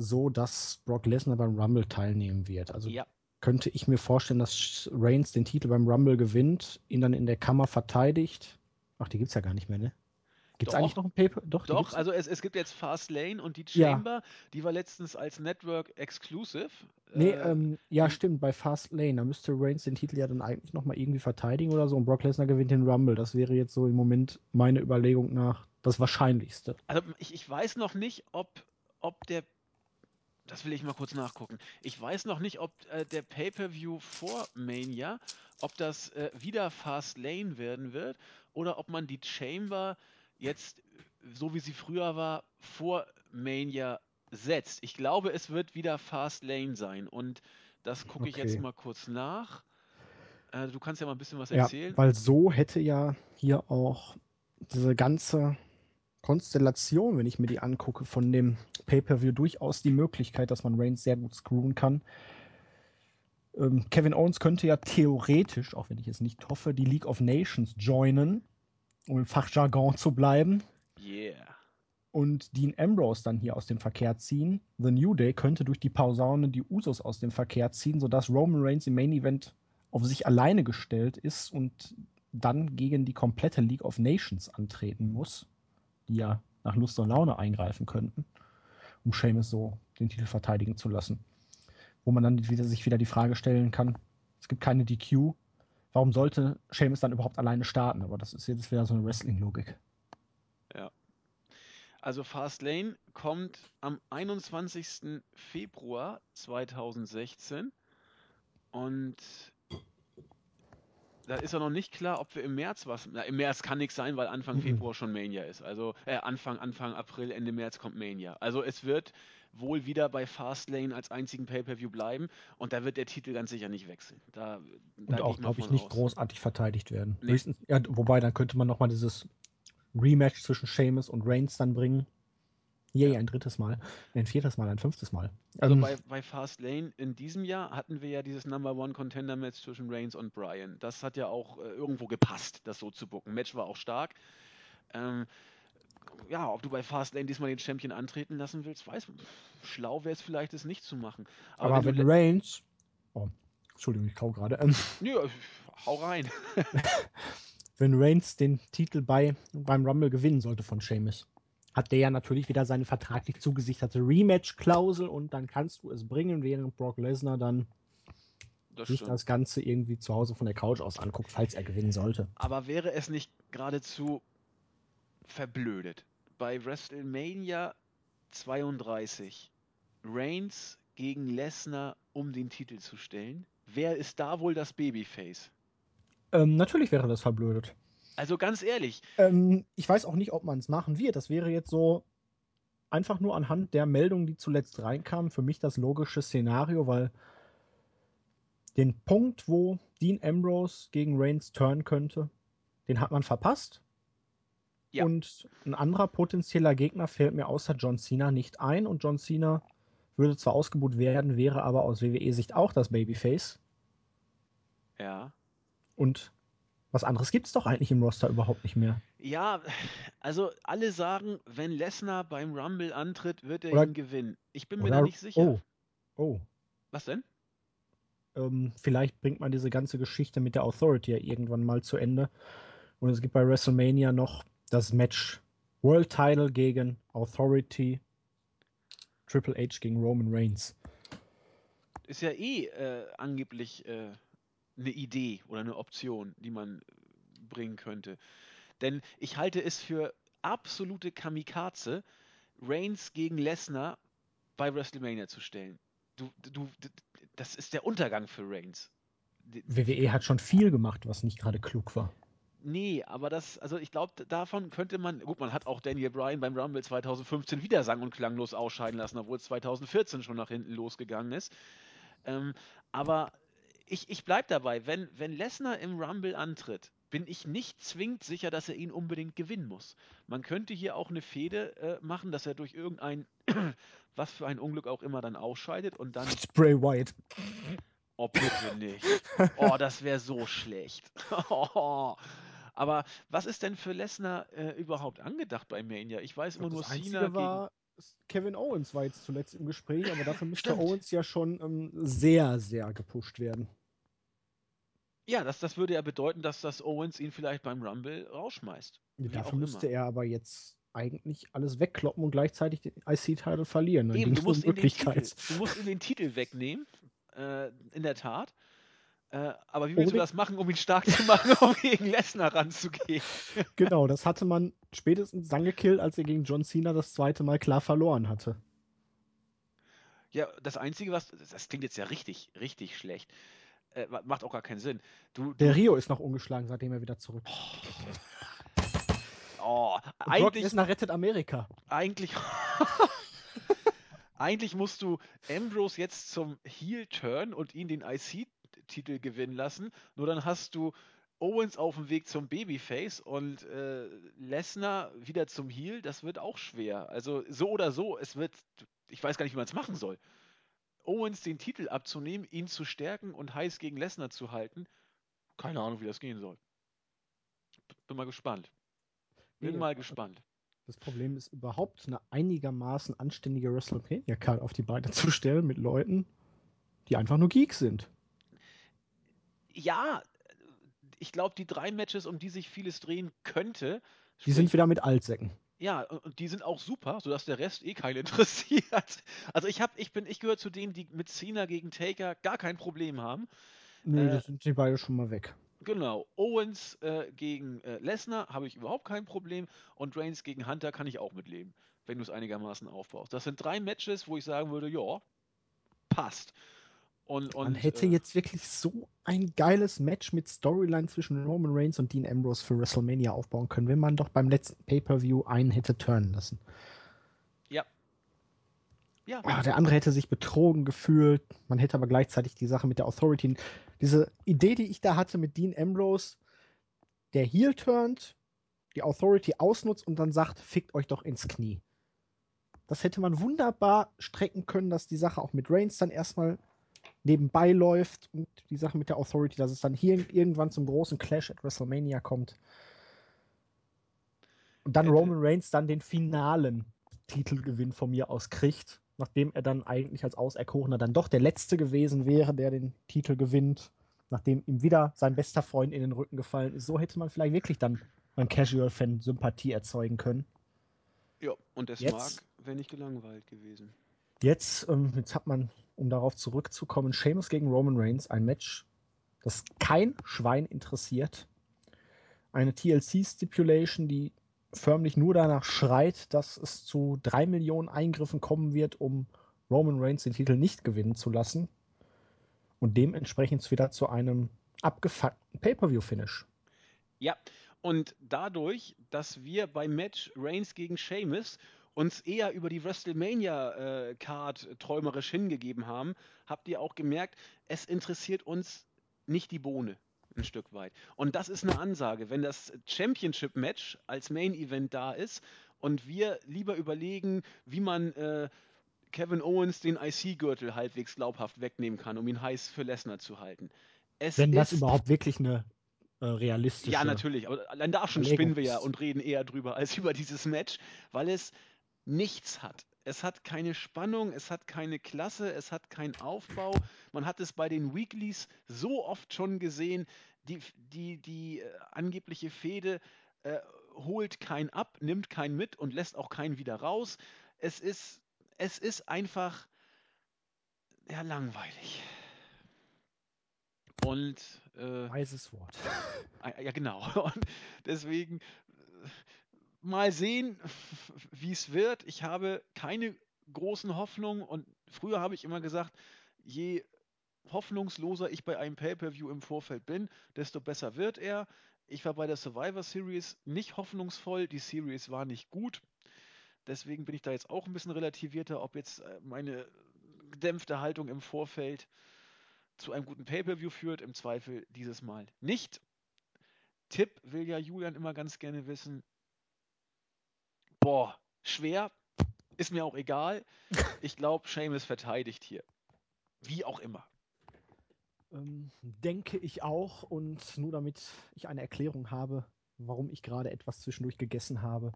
so, dass Brock Lesnar beim Rumble teilnehmen wird. Also Ja, könnte ich mir vorstellen, dass Reigns den Titel beim Rumble gewinnt, ihn dann in der Kammer verteidigt. Ach, die gibt's ja gar nicht mehr, ne? Gibt's Doch. eigentlich noch ein Paper? Doch, doch, also es, es gibt jetzt Fast Lane und die Ja. Chamber, die war letztens als Network Exclusive. Nee, äh, ähm, ja, stimmt, bei Fast Lane. Da müsste Reigns den Titel ja dann eigentlich nochmal irgendwie verteidigen oder so und Brock Lesnar gewinnt den Rumble. Das wäre jetzt so im Moment meine Überlegung nach das Wahrscheinlichste. Also ich, ich weiß noch nicht, ob, ob der. Das will ich mal kurz nachgucken. Ich weiß noch nicht, ob äh, der Pay-Per-View vor Mania, ob das äh, wieder Fast Lane werden wird oder ob man die Chamber jetzt, so wie sie früher war, vor Mania setzt. Ich glaube, es wird wieder Fast Lane sein und das gucke ich jetzt Okay. mal kurz nach. Äh, du kannst ja mal ein bisschen was Ja, erzählen. weil so hätte ja hier auch diese ganze Konstellation, wenn ich mir die angucke, von dem Pay-Per-View durchaus die Möglichkeit, dass man Reigns sehr gut screwen kann. Ähm, Kevin Owens könnte ja theoretisch, auch wenn ich es nicht hoffe, die League of Nations joinen, um im Fachjargon zu bleiben. Yeah. und Dean Ambrose dann hier aus dem Verkehr ziehen. The New Day könnte durch die Pausaune die Usos aus dem Verkehr ziehen, sodass Roman Reigns im Main Event auf sich alleine gestellt ist und dann gegen die komplette League of Nations antreten muss, die ja nach Lust und Laune eingreifen könnten, um Seamus so den Titel verteidigen zu lassen. Wo man dann wieder, sich wieder die Frage stellen kann, es gibt keine DQ, warum sollte Seamus dann überhaupt alleine starten? Aber das ist jetzt wieder so eine Wrestling-Logik. Ja. Also Fastlane kommt am 21. Februar 2016 und da ist ja noch nicht klar, ob wir im März was. Na, Im März kann nichts sein, weil Anfang Mhm. Februar schon Mania ist. Also äh, Anfang, Anfang April, Ende März kommt Mania. Also es wird wohl wieder bei Fastlane als einzigen Pay-Per-View bleiben und da wird der Titel ganz sicher nicht wechseln. Da, da Und auch, glaube ich, nicht aus. großartig verteidigt werden. Nee. Höchstens, ja, wobei, dann könnte man nochmal dieses Rematch zwischen Seamus und Reigns dann bringen. Yay, Ja. ein drittes Mal. Ein viertes Mal, ein fünftes Mal. Also Ähm, bei, bei Fastlane in diesem Jahr hatten wir ja dieses Number One Contender Match zwischen Reigns und Bryan. Das hat ja auch äh, irgendwo gepasst, das so zu bucken. Match war auch stark. Ähm, ja, ob du bei Fastlane diesmal den Champion antreten lassen willst, weiß schlau wäre es vielleicht, es nicht zu machen. aber wenn wenn le- Reigns. Oh, Entschuldigung, ich kau gerade. Ähm, Nö, hau rein. wenn Reigns den Titel bei, beim Rumble gewinnen sollte von Sheamus, hat der ja natürlich wieder seine vertraglich zugesicherte Rematch-Klausel und dann kannst du es bringen, während Brock Lesnar dann Das sich stimmt. das Ganze irgendwie zu Hause von der Couch aus anguckt, falls er gewinnen sollte. Aber wäre es nicht geradezu verblödet, bei WrestleMania 32 Reigns gegen Lesnar um den Titel zu stellen? Wer ist da wohl das Babyface? Ähm, natürlich wäre das verblödet. Also ganz ehrlich, Ähm, ich weiß auch nicht, ob man es machen wird. Das wäre jetzt so einfach nur anhand der Meldungen, die zuletzt reinkamen, für mich das logische Szenario, weil den Punkt, wo Dean Ambrose gegen Reigns turnen könnte, den hat man verpasst. Ja. Und ein anderer potenzieller Gegner fällt mir außer John Cena nicht ein. Und John Cena würde zwar ausgebucht werden, wäre aber aus WWE-Sicht auch das Babyface. ja. Und was anderes gibt es doch eigentlich im Roster überhaupt nicht mehr. Ja, also alle sagen, wenn Lesnar beim Rumble antritt, wird er Oder- ihn gewinnen. Ich bin mir da nicht sicher. Oh, oh. Was denn? ähm, vielleicht bringt man diese ganze Geschichte mit der Authority ja irgendwann mal zu Ende. Und es gibt bei WrestleMania noch das Match World Title gegen Authority, Triple H gegen Roman Reigns. Ist ja eh äh, angeblich äh, eine Idee oder eine Option, die man äh, bringen könnte. Denn ich halte es für absolute Kamikaze, Reigns gegen Lesnar bei WrestleMania zu stellen. Du, du, das ist der Untergang für Reigns. WWE hat schon viel gemacht, was nicht gerade klug war. Nee, aber das, also ich glaube, davon könnte man, gut, man hat auch Daniel Bryan beim Rumble 2015 wieder sang- und klanglos ausscheiden lassen, obwohl es 2014 schon nach hinten losgegangen ist. Ähm, aber ich, ich bleibe dabei, wenn, wenn Lesnar im Rumble antritt, bin ich nicht zwingend sicher, dass er ihn unbedingt gewinnen muss. Man könnte hier auch eine Fehde äh, machen, dass er durch irgendein, was für ein Unglück auch immer, dann ausscheidet und dann Bray Wyatt. Oh, bitte nicht. Oh, das wäre so schlecht. Aber was ist denn für Lesnar äh, überhaupt angedacht bei Mania? Ich weiß immer nur das Cena war, Kevin Owens war jetzt zuletzt im Gespräch, aber dafür müsste. Owens ja schon ähm, sehr, sehr gepusht werden. Ja, das, das würde ja bedeuten, dass das Owens ihn vielleicht beim Rumble rausschmeißt. Dafür müsste immer. er aber jetzt eigentlich alles wegkloppen und gleichzeitig den IC-Title verlieren. Dann Eben, du musst, um ihm den Titel, du musst ihm den Titel wegnehmen. Äh, in der Tat. Äh, aber wie willst du Oder- das machen, um ihn stark zu machen, um gegen Lesnar ranzugehen? Genau, das hatte man spätestens dann gekillt, als er gegen John Cena das zweite Mal klar verloren hatte. Ja, das Einzige, was. Das klingt jetzt ja richtig, richtig schlecht. Äh, ma- macht auch gar keinen Sinn. Du, Der Rio ist noch ungeschlagen, seitdem er wieder zurück ist. oh, Und Brock eigentlich, Lesnar rettet Amerika. eigentlich, eigentlich musst du Ambrose jetzt zum Heel turn und ihn den IC-Titel gewinnen lassen. Nur dann hast du Owens auf dem Weg zum Babyface und äh, Lesnar wieder zum Heel. Das wird auch schwer. Also so oder so, es wird. Ich weiß gar nicht, wie man es machen soll. Owens den Titel abzunehmen, ihn zu stärken und heiß gegen Lesnar zu halten. Keine Ahnung, wie das gehen soll. Bin mal gespannt. Bin Nee, mal gespannt. Das Problem ist überhaupt eine einigermaßen anständige WrestleMania-Card auf die Beine zu stellen mit Leuten, die einfach nur Geeks sind. ja, ich glaube, die drei Matches, um die sich vieles drehen könnte, Die sind wieder mit Altsäcken. Ja, und und die sind auch super, sodass der Rest eh keinen interessiert. Also ich habe, ich bin, ich gehöre zu denen, die mit Cena gegen Taker gar kein Problem haben. Nö, Äh, das sind die beide schon mal weg. Genau, Owens äh, gegen äh, Lesnar habe ich überhaupt kein Problem und Reigns gegen Hunter kann ich auch mitleben, wenn du es einigermaßen aufbaust. Das sind drei Matches, wo ich sagen würde, ja, passt. Und, und Man hätte äh, jetzt wirklich so ein geiles Match mit Storyline zwischen Roman Reigns und Dean Ambrose für WrestleMania aufbauen können, wenn man doch beim letzten Pay-Per-View einen hätte turnen lassen. ja. Ja, Ah, der andere hätte sich betrogen gefühlt. Man hätte aber gleichzeitig die Sache mit der Authority. Diese Idee, die ich da hatte mit Dean Ambrose, der heel turnt, die Authority ausnutzt und dann sagt, fickt euch doch ins Knie. Das hätte man wunderbar strecken können, dass die Sache auch mit Reigns dann erstmal nebenbei läuft und die Sache mit der Authority, dass es dann hier irgendwann zum großen Clash at WrestleMania kommt. Und dann Hätte- Roman Reigns dann den finalen Titelgewinn von mir aus kriegt, nachdem er dann eigentlich als Auserkorener dann doch der Letzte gewesen wäre, der den Titel gewinnt, nachdem ihm wieder sein bester Freund in den Rücken gefallen ist. So hätte man vielleicht wirklich dann beim Casual-Fan Sympathie erzeugen können. ja, und das Jetzt- mag, wenn nicht gelangweilt gewesen. Jetzt, ähm, jetzt hat man, um darauf zurückzukommen, Sheamus gegen Roman Reigns, ein Match, das kein Schwein interessiert. Eine TLC-Stipulation, die förmlich nur danach schreit, dass es zu drei Millionen Eingriffen kommen wird, um Roman Reigns den Titel nicht gewinnen zu lassen. Und dementsprechend wieder zu einem abgefuckten Pay-Per-View-Finish. Ja, und dadurch, dass wir beim Match Reigns gegen Sheamus uns eher über die WrestleMania-Card träumerisch hingegeben haben, habt ihr auch gemerkt, es interessiert uns nicht die Bohne ein Stück weit. Und das ist eine Ansage. Wenn das Championship-Match als Main-Event da ist und wir lieber überlegen, wie man äh, Kevin Owens den IC-Gürtel halbwegs glaubhaft wegnehmen kann, um ihn heiß für Lesnar zu halten. Es Wenn das überhaupt wirklich eine äh, realistische. ja, natürlich. Aber allein da schon spinnen wir ja und reden eher drüber als über dieses Match, weil es nichts hat. Es hat keine Spannung, es hat keine Klasse, es hat keinen Aufbau. Man hat es bei den Weeklies so oft schon gesehen. Die, die, die äh, angebliche Fehde äh, holt keinen ab, nimmt keinen mit und lässt auch keinen wieder raus. Es ist, es ist einfach ja, langweilig. Und äh, Weises Wort. Ah, Ja, genau. Und deswegen äh, mal sehen, wie es wird. Ich habe keine großen Hoffnungen und früher habe ich immer gesagt, je hoffnungsloser ich bei einem Pay-per-View im Vorfeld bin, desto besser wird er. Ich war bei der Survivor Series nicht hoffnungsvoll, die Series war nicht gut. Deswegen bin ich da jetzt auch ein bisschen relativierter, ob jetzt äh, meine gedämpfte Haltung im Vorfeld zu einem guten Pay-per-View führt. Im Zweifel dieses Mal nicht. Tipp will ja Julian immer ganz gerne wissen. Boah, schwer. Ist mir auch egal. Ich glaube, Seamus verteidigt hier. Wie auch immer. Ähm, denke ich auch. Und nur damit ich eine Erklärung habe, warum ich gerade etwas zwischendurch gegessen habe.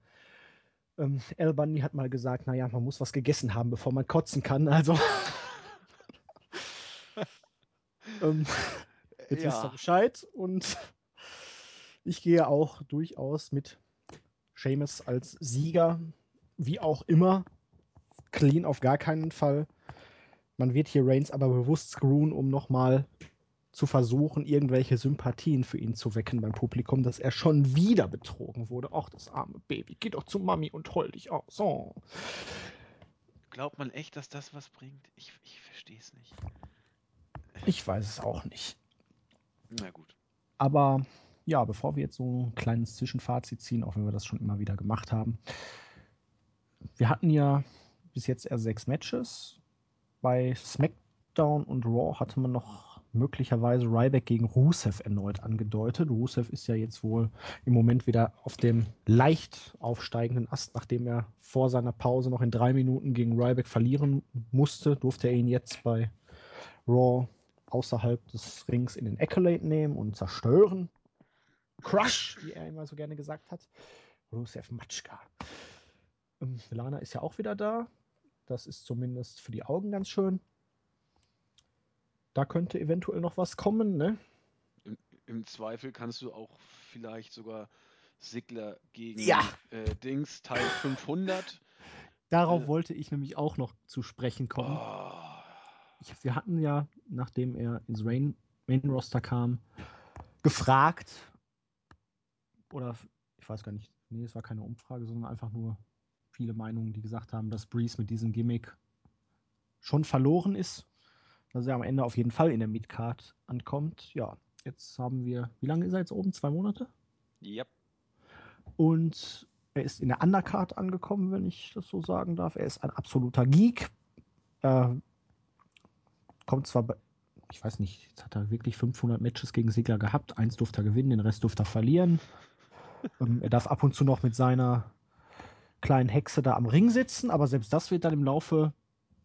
Ähm, Al Bundy hat mal gesagt, naja, man muss was gegessen haben, bevor man kotzen kann. Also. ähm, jetzt wisst ihr Ja. Bescheid. Und ich gehe auch durchaus mit Seamus als Sieger, wie auch immer. Clean auf gar keinen Fall. Man wird hier Reigns aber bewusst screwen, um nochmal zu versuchen, irgendwelche Sympathien für ihn zu wecken beim Publikum, dass er schon wieder betrogen wurde. Ach, das arme Baby, geh doch zu Mami und heul dich aus. Oh. Glaubt man echt, dass das was bringt? Ich, ich verstehe es nicht. Ich weiß es auch nicht. Na gut. Aber ja, bevor wir jetzt so ein kleines Zwischenfazit ziehen, auch wenn wir das schon immer wieder gemacht haben. Wir hatten ja bis jetzt erst sechs Matches. Bei SmackDown und Raw hatte man noch möglicherweise Ryback gegen Rusev erneut angedeutet. Rusev ist ja jetzt wohl im Moment wieder auf dem leicht aufsteigenden Ast, nachdem er vor seiner Pause noch in drei Minuten gegen Ryback verlieren musste, durfte er ihn jetzt bei Raw außerhalb des Rings in den Accolade nehmen und zerstören. Crush, wie er immer so gerne gesagt hat. Rusev Matschka. Ähm, Lana ist ja auch wieder da. Das ist zumindest für die Augen ganz schön. Da könnte eventuell noch was kommen, ne? Im Zweifel kannst du auch vielleicht sogar Sigler gegen Ja. äh, Dings Teil 500. Darauf Äh. wollte ich nämlich auch noch zu sprechen kommen. Oh, Ich, wir hatten ja, nachdem er ins Main Roster kam, gefragt, oder ich weiß gar nicht, nee, es war keine Umfrage, sondern einfach nur viele Meinungen, die gesagt haben, dass Breeze mit diesem Gimmick schon verloren ist, dass er am Ende auf jeden Fall in der Midcard ankommt. Ja, jetzt haben wir, wie lange ist er jetzt oben? Zwei Monate? yep. Und er ist in der Undercard angekommen, wenn ich das so sagen darf. Er ist ein absoluter Geek. Er kommt zwar, bei, ich weiß nicht, jetzt hat er wirklich 500 Matches gegen Sigler gehabt. Eins durfte er gewinnen, den Rest durfte er verlieren. Ähm, er darf ab und zu noch mit seiner kleinen Hexe da am Ring sitzen, aber selbst das wird dann im Laufe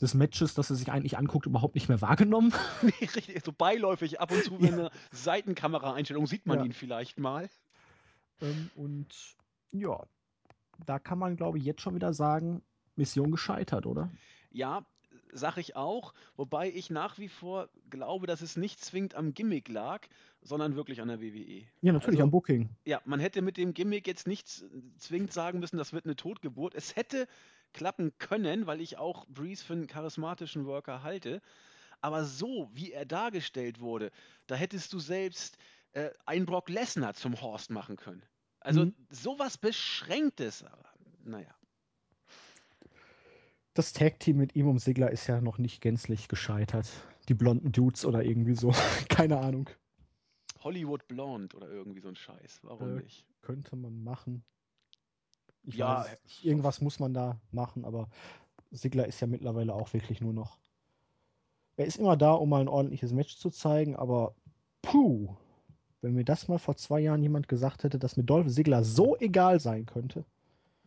des Matches, das er sich eigentlich anguckt, überhaupt nicht mehr wahrgenommen. Richtig, so beiläufig ab und zu, wenn Ja. eine Seitenkamera-Einstellung sieht man Ja. ihn vielleicht mal. Ähm, und ja, da kann man, glaube ich, jetzt schon wieder sagen, Mission gescheitert, oder? Ja, sag ich auch, wobei ich nach wie vor glaube, dass es nicht zwingend am Gimmick lag, sondern wirklich an der WWE. Ja, natürlich Also- am Booking. Ja, man hätte mit dem Gimmick jetzt nicht zwingend sagen müssen, das wird eine Totgeburt. Es hätte klappen können, weil ich auch Breeze für einen charismatischen Worker halte. Aber so, wie er dargestellt wurde, da hättest du selbst äh, einen Brock Lesnar zum Horst machen können. Also Mhm. sowas Beschränktes. Aber, naja. Das Tag-Team mit ihm und Sigler ist ja noch nicht gänzlich gescheitert. Die blonden Dudes oder irgendwie so. Keine Ahnung. Hollywood Blonde oder irgendwie so ein Scheiß. Warum Äh, nicht? Könnte man machen. Ich Ja, weiß nicht. irgendwas muss man da machen, aber Sigler ist ja mittlerweile auch wirklich nur noch. Er ist immer da, um mal ein ordentliches Match zu zeigen, aber puh, wenn mir das mal vor zwei Jahren jemand gesagt hätte, dass mir Dolph Sigler so egal sein könnte,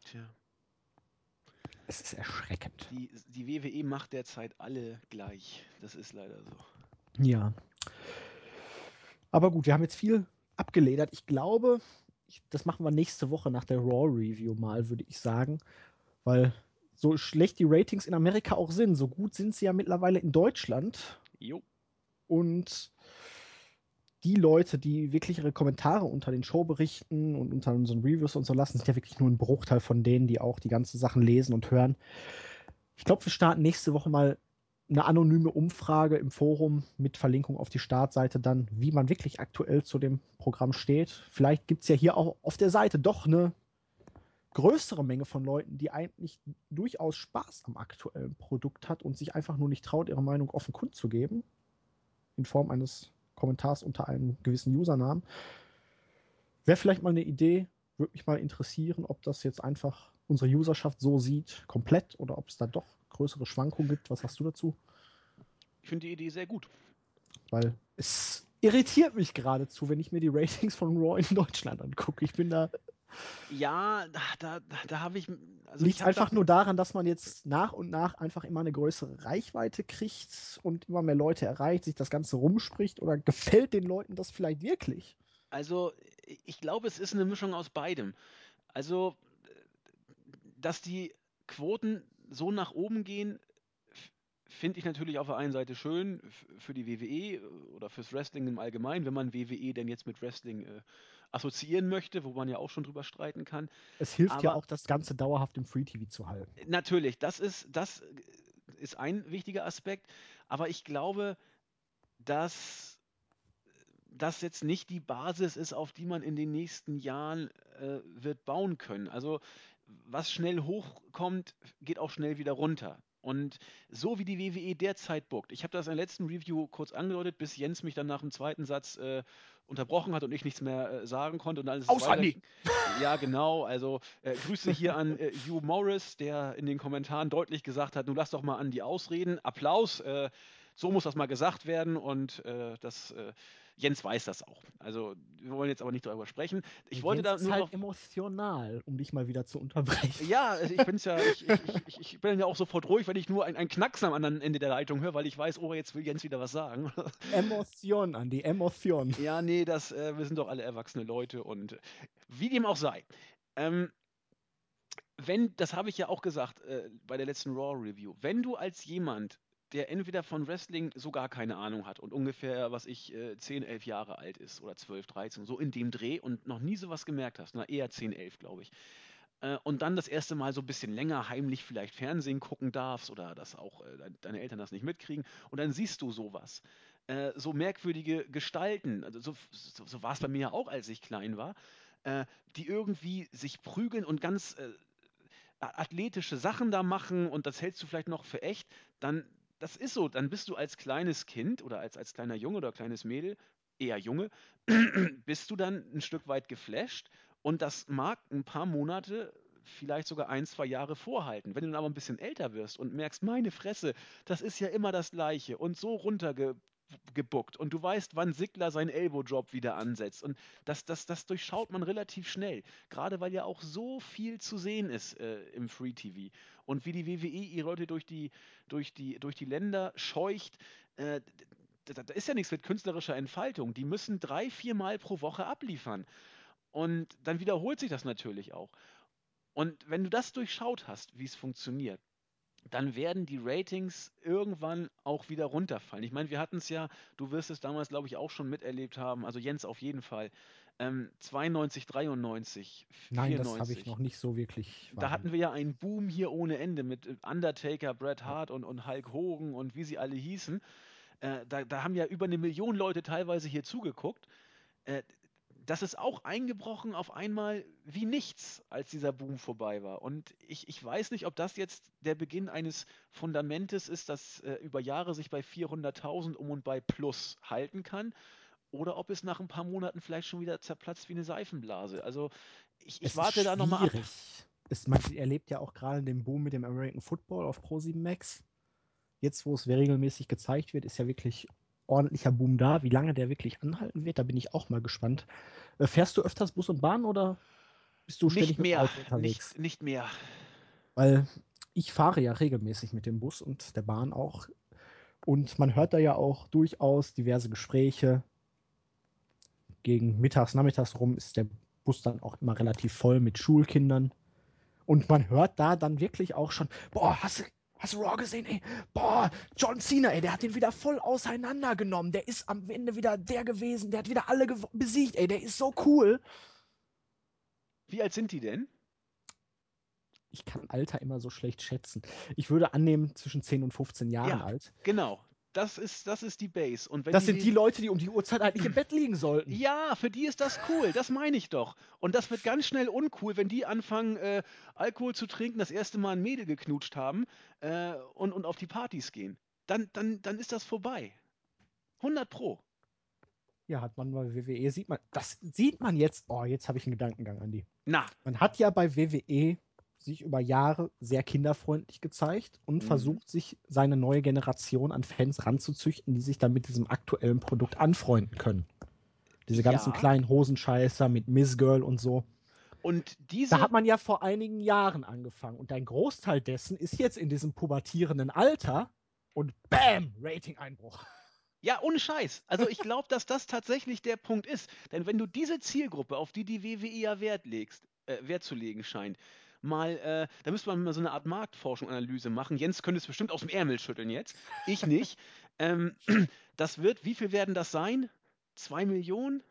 Tja. Es ist erschreckend. Die, die WWE macht derzeit alle gleich. Das ist leider so. Ja. Aber gut, wir haben jetzt viel abgeledert. Ich glaube, ich, das machen wir nächste Woche nach der Raw Review mal, würde ich sagen. Weil so schlecht die Ratings in Amerika auch sind, so gut sind sie ja mittlerweile in Deutschland. Jo. Und die Leute, die wirklich ihre Kommentare unter den Showberichten und unter unseren Reviews und so lassen, sind ja wirklich nur ein Bruchteil von denen, die auch die ganzen Sachen lesen und hören. Ich glaube, wir starten nächste Woche mal eine anonyme Umfrage im Forum mit Verlinkung auf die Startseite dann, wie man wirklich aktuell zu dem Programm steht. Vielleicht gibt es ja hier auch auf der Seite doch eine größere Menge von Leuten, die eigentlich durchaus Spaß am aktuellen Produkt hat und sich einfach nur nicht traut, ihre Meinung offen kundzugeben. In Form eines Kommentars unter einem gewissen Usernamen. Wäre vielleicht mal eine Idee, würde mich mal interessieren, ob das jetzt einfach unsere Userschaft so sieht, komplett, oder ob es da doch größere Schwankungen gibt. Was hast du dazu? Ich finde die Idee sehr gut. Weil es irritiert mich geradezu, wenn ich mir die Ratings von Raw in Deutschland angucke. Ich bin da. Ja, da, da, da habe ich. Also liegt ich einfach da, nur daran, dass man jetzt nach und nach einfach immer eine größere Reichweite kriegt und immer mehr Leute erreicht, sich das Ganze rumspricht oder gefällt den Leuten das vielleicht wirklich? Also, ich glaube, es ist eine Mischung aus beidem. Also, dass die Quoten so nach oben gehen, finde ich natürlich auf der einen Seite schön für die WWE oder fürs Wrestling im Allgemeinen, wenn man WWE denn jetzt mit Wrestling äh, assoziieren möchte, wo man ja auch schon drüber streiten kann. Es hilft ja Aber- auch, das Ganze dauerhaft im Free TV zu halten. Natürlich, das ist, das ist ein wichtiger Aspekt, aber ich glaube, dass das jetzt nicht die Basis ist, auf die man in den nächsten Jahren äh, wird bauen können. Also was schnell hochkommt, geht auch schnell wieder runter. Und so wie die WWE derzeit bookt, ich habe das in der letzten Review kurz angedeutet, bis Jens mich dann nach dem zweiten Satz äh, unterbrochen hat und ich nichts mehr äh, sagen konnte. Und dann ist es Außer nie. Ja, genau. Also äh, Grüße hier an äh, Hugh Morris, der in den Kommentaren deutlich gesagt hat, nun lass doch mal an die ausreden. Applaus. Äh, so muss das mal gesagt werden und äh, das äh, Jens weiß das auch. Also wir wollen jetzt aber nicht darüber sprechen. Ich wollte da Jens ist nur halt auf, emotional, um dich mal wieder zu unterbrechen. ja, also ich bin's ja, ich, ich, ich, ich bin ja auch sofort ruhig, wenn ich nur ein, ein Knacks am anderen Ende der Leitung höre, weil ich weiß, oh, jetzt will Jens wieder was sagen. Emotion an die Emotion. Ja, nee, das, äh, wir sind doch alle erwachsene Leute und wie dem auch sei. Ähm, wenn, das habe ich ja auch gesagt äh, bei der letzten Raw Review, wenn du als jemand der entweder von Wrestling so gar keine Ahnung hat und ungefähr, was ich, äh, 10, 11 Jahre alt ist oder 12, 13, so in dem Dreh und noch nie sowas gemerkt hast. Na, eher 10, 11, glaube ich. Äh, und dann das erste Mal so ein bisschen länger heimlich vielleicht Fernsehen gucken darfst oder dass auch äh, dein- deine Eltern das nicht mitkriegen und dann siehst du sowas. Äh, so merkwürdige Gestalten, also so, so, so war es bei mir ja auch, als ich klein war, äh, die irgendwie sich prügeln und ganz äh, athletische Sachen da machen und das hältst du vielleicht noch für echt, dann, das ist so, dann bist du als kleines Kind oder als, als kleiner Junge oder kleines Mädel, eher Junge, bist du dann ein Stück weit geflasht und das mag ein paar Monate, vielleicht sogar ein, zwei Jahre vorhalten. Wenn du dann aber ein bisschen älter wirst und merkst, meine Fresse, das ist ja immer das Gleiche und so runtergebuckt und du weißt, wann Sigler seinen Elbow-Drop wieder ansetzt und das, das, das durchschaut man relativ schnell. Gerade weil ja auch so viel zu sehen ist äh, im Free TV. Und wie die WWE ihre Leute durch die, durch die, durch die Länder scheucht, äh, da, da ist ja nichts mit künstlerischer Entfaltung. Die müssen drei, vier Mal pro Woche abliefern. Und dann wiederholt sich das natürlich auch. Und wenn du das durchschaut hast, wie es funktioniert, dann werden die Ratings irgendwann auch wieder runterfallen. Ich meine, wir hatten es ja, du wirst es damals, glaube ich, auch schon miterlebt haben, also Jens auf jeden Fall. Ähm, 92, 93, Nein, das habe 94. ich noch nicht so wirklich. Da hatten wir ja einen Boom hier ohne Ende mit äh, Undertaker, Bret Hart und, und Hulk Hogan und wie sie alle hießen. Äh, da, da haben ja über eine Million Leute teilweise hier zugeguckt. Äh, das ist auch eingebrochen auf einmal wie nichts, als dieser Boom vorbei war. Und ich, ich weiß nicht, ob das jetzt der Beginn eines Fundamentes ist, das äh, über Jahre sich bei 400.000 um und bei plus halten kann, oder ob es nach ein paar Monaten vielleicht schon wieder zerplatzt wie eine Seifenblase. Also ich, ich warte da nochmal ab. Es, man erlebt ja auch gerade den Boom mit dem American Football auf Pro7 Max. Jetzt, wo es regelmäßig gezeigt wird, ist ja wirklich ordentlicher Boom da. Wie lange der wirklich anhalten wird, da bin ich auch mal gespannt. Äh, fährst du öfters Bus und Bahn oder bist du ständig Nicht mit mehr, Auto unterwegs? nicht, nicht mehr. Weil ich fahre ja regelmäßig mit dem Bus und der Bahn auch. Und man hört da ja auch durchaus diverse Gespräche. Gegen mittags, nachmittags rum ist der Bus dann auch immer relativ voll mit Schulkindern. Und man hört da dann wirklich auch schon, boah, hast du, hast du Raw gesehen, ey? Boah, John Cena, ey, der hat den wieder voll auseinandergenommen. Der ist am Ende wieder der gewesen, der hat wieder alle besiegt, ey, der ist so cool. Wie alt sind die denn? Ich kann Alter immer so schlecht schätzen. Ich würde annehmen, zwischen 10 und 15 Jahren Ja. alt. Genau. Das ist, das ist die Base. Und wenn Das sind die Leute, die um die Uhrzeit eigentlich im Bett liegen sollten. Ja, für die ist das cool, das meine ich doch. Und das wird ganz schnell uncool, wenn die anfangen, äh, Alkohol zu trinken, das erste Mal ein Mädel geknutscht haben äh, und, und auf die Partys gehen. Dann, dann, dann ist das vorbei. 100 Pro. Ja, hat man bei WWE, sieht man, das sieht man jetzt, oh, jetzt habe ich einen Gedankengang, Andi. Na, Man hat ja bei WWE sich über Jahre sehr kinderfreundlich gezeigt und Mhm. versucht, sich seine neue Generation an Fans ranzuzüchten, die sich dann mit diesem aktuellen Produkt anfreunden können. Diese ganzen Ja. kleinen Hosenscheißer mit Miss Girl und so. und diese. Da hat man ja vor einigen Jahren angefangen und ein Großteil dessen ist jetzt in diesem pubertierenden Alter und BAM! Rating-Einbruch. Ja, ohne Scheiß. Also ich glaube, dass das tatsächlich der Punkt ist. Denn wenn du diese Zielgruppe, auf die die WWE ja Wert legst, äh, Wert zu legen scheint, mal, äh, da müsste man mal so eine Art Marktforschung-Analyse machen. Jens könnte es bestimmt aus dem Ärmel schütteln jetzt. Ich nicht. ähm, das wird, wie viel werden das sein? Zwei Millionen?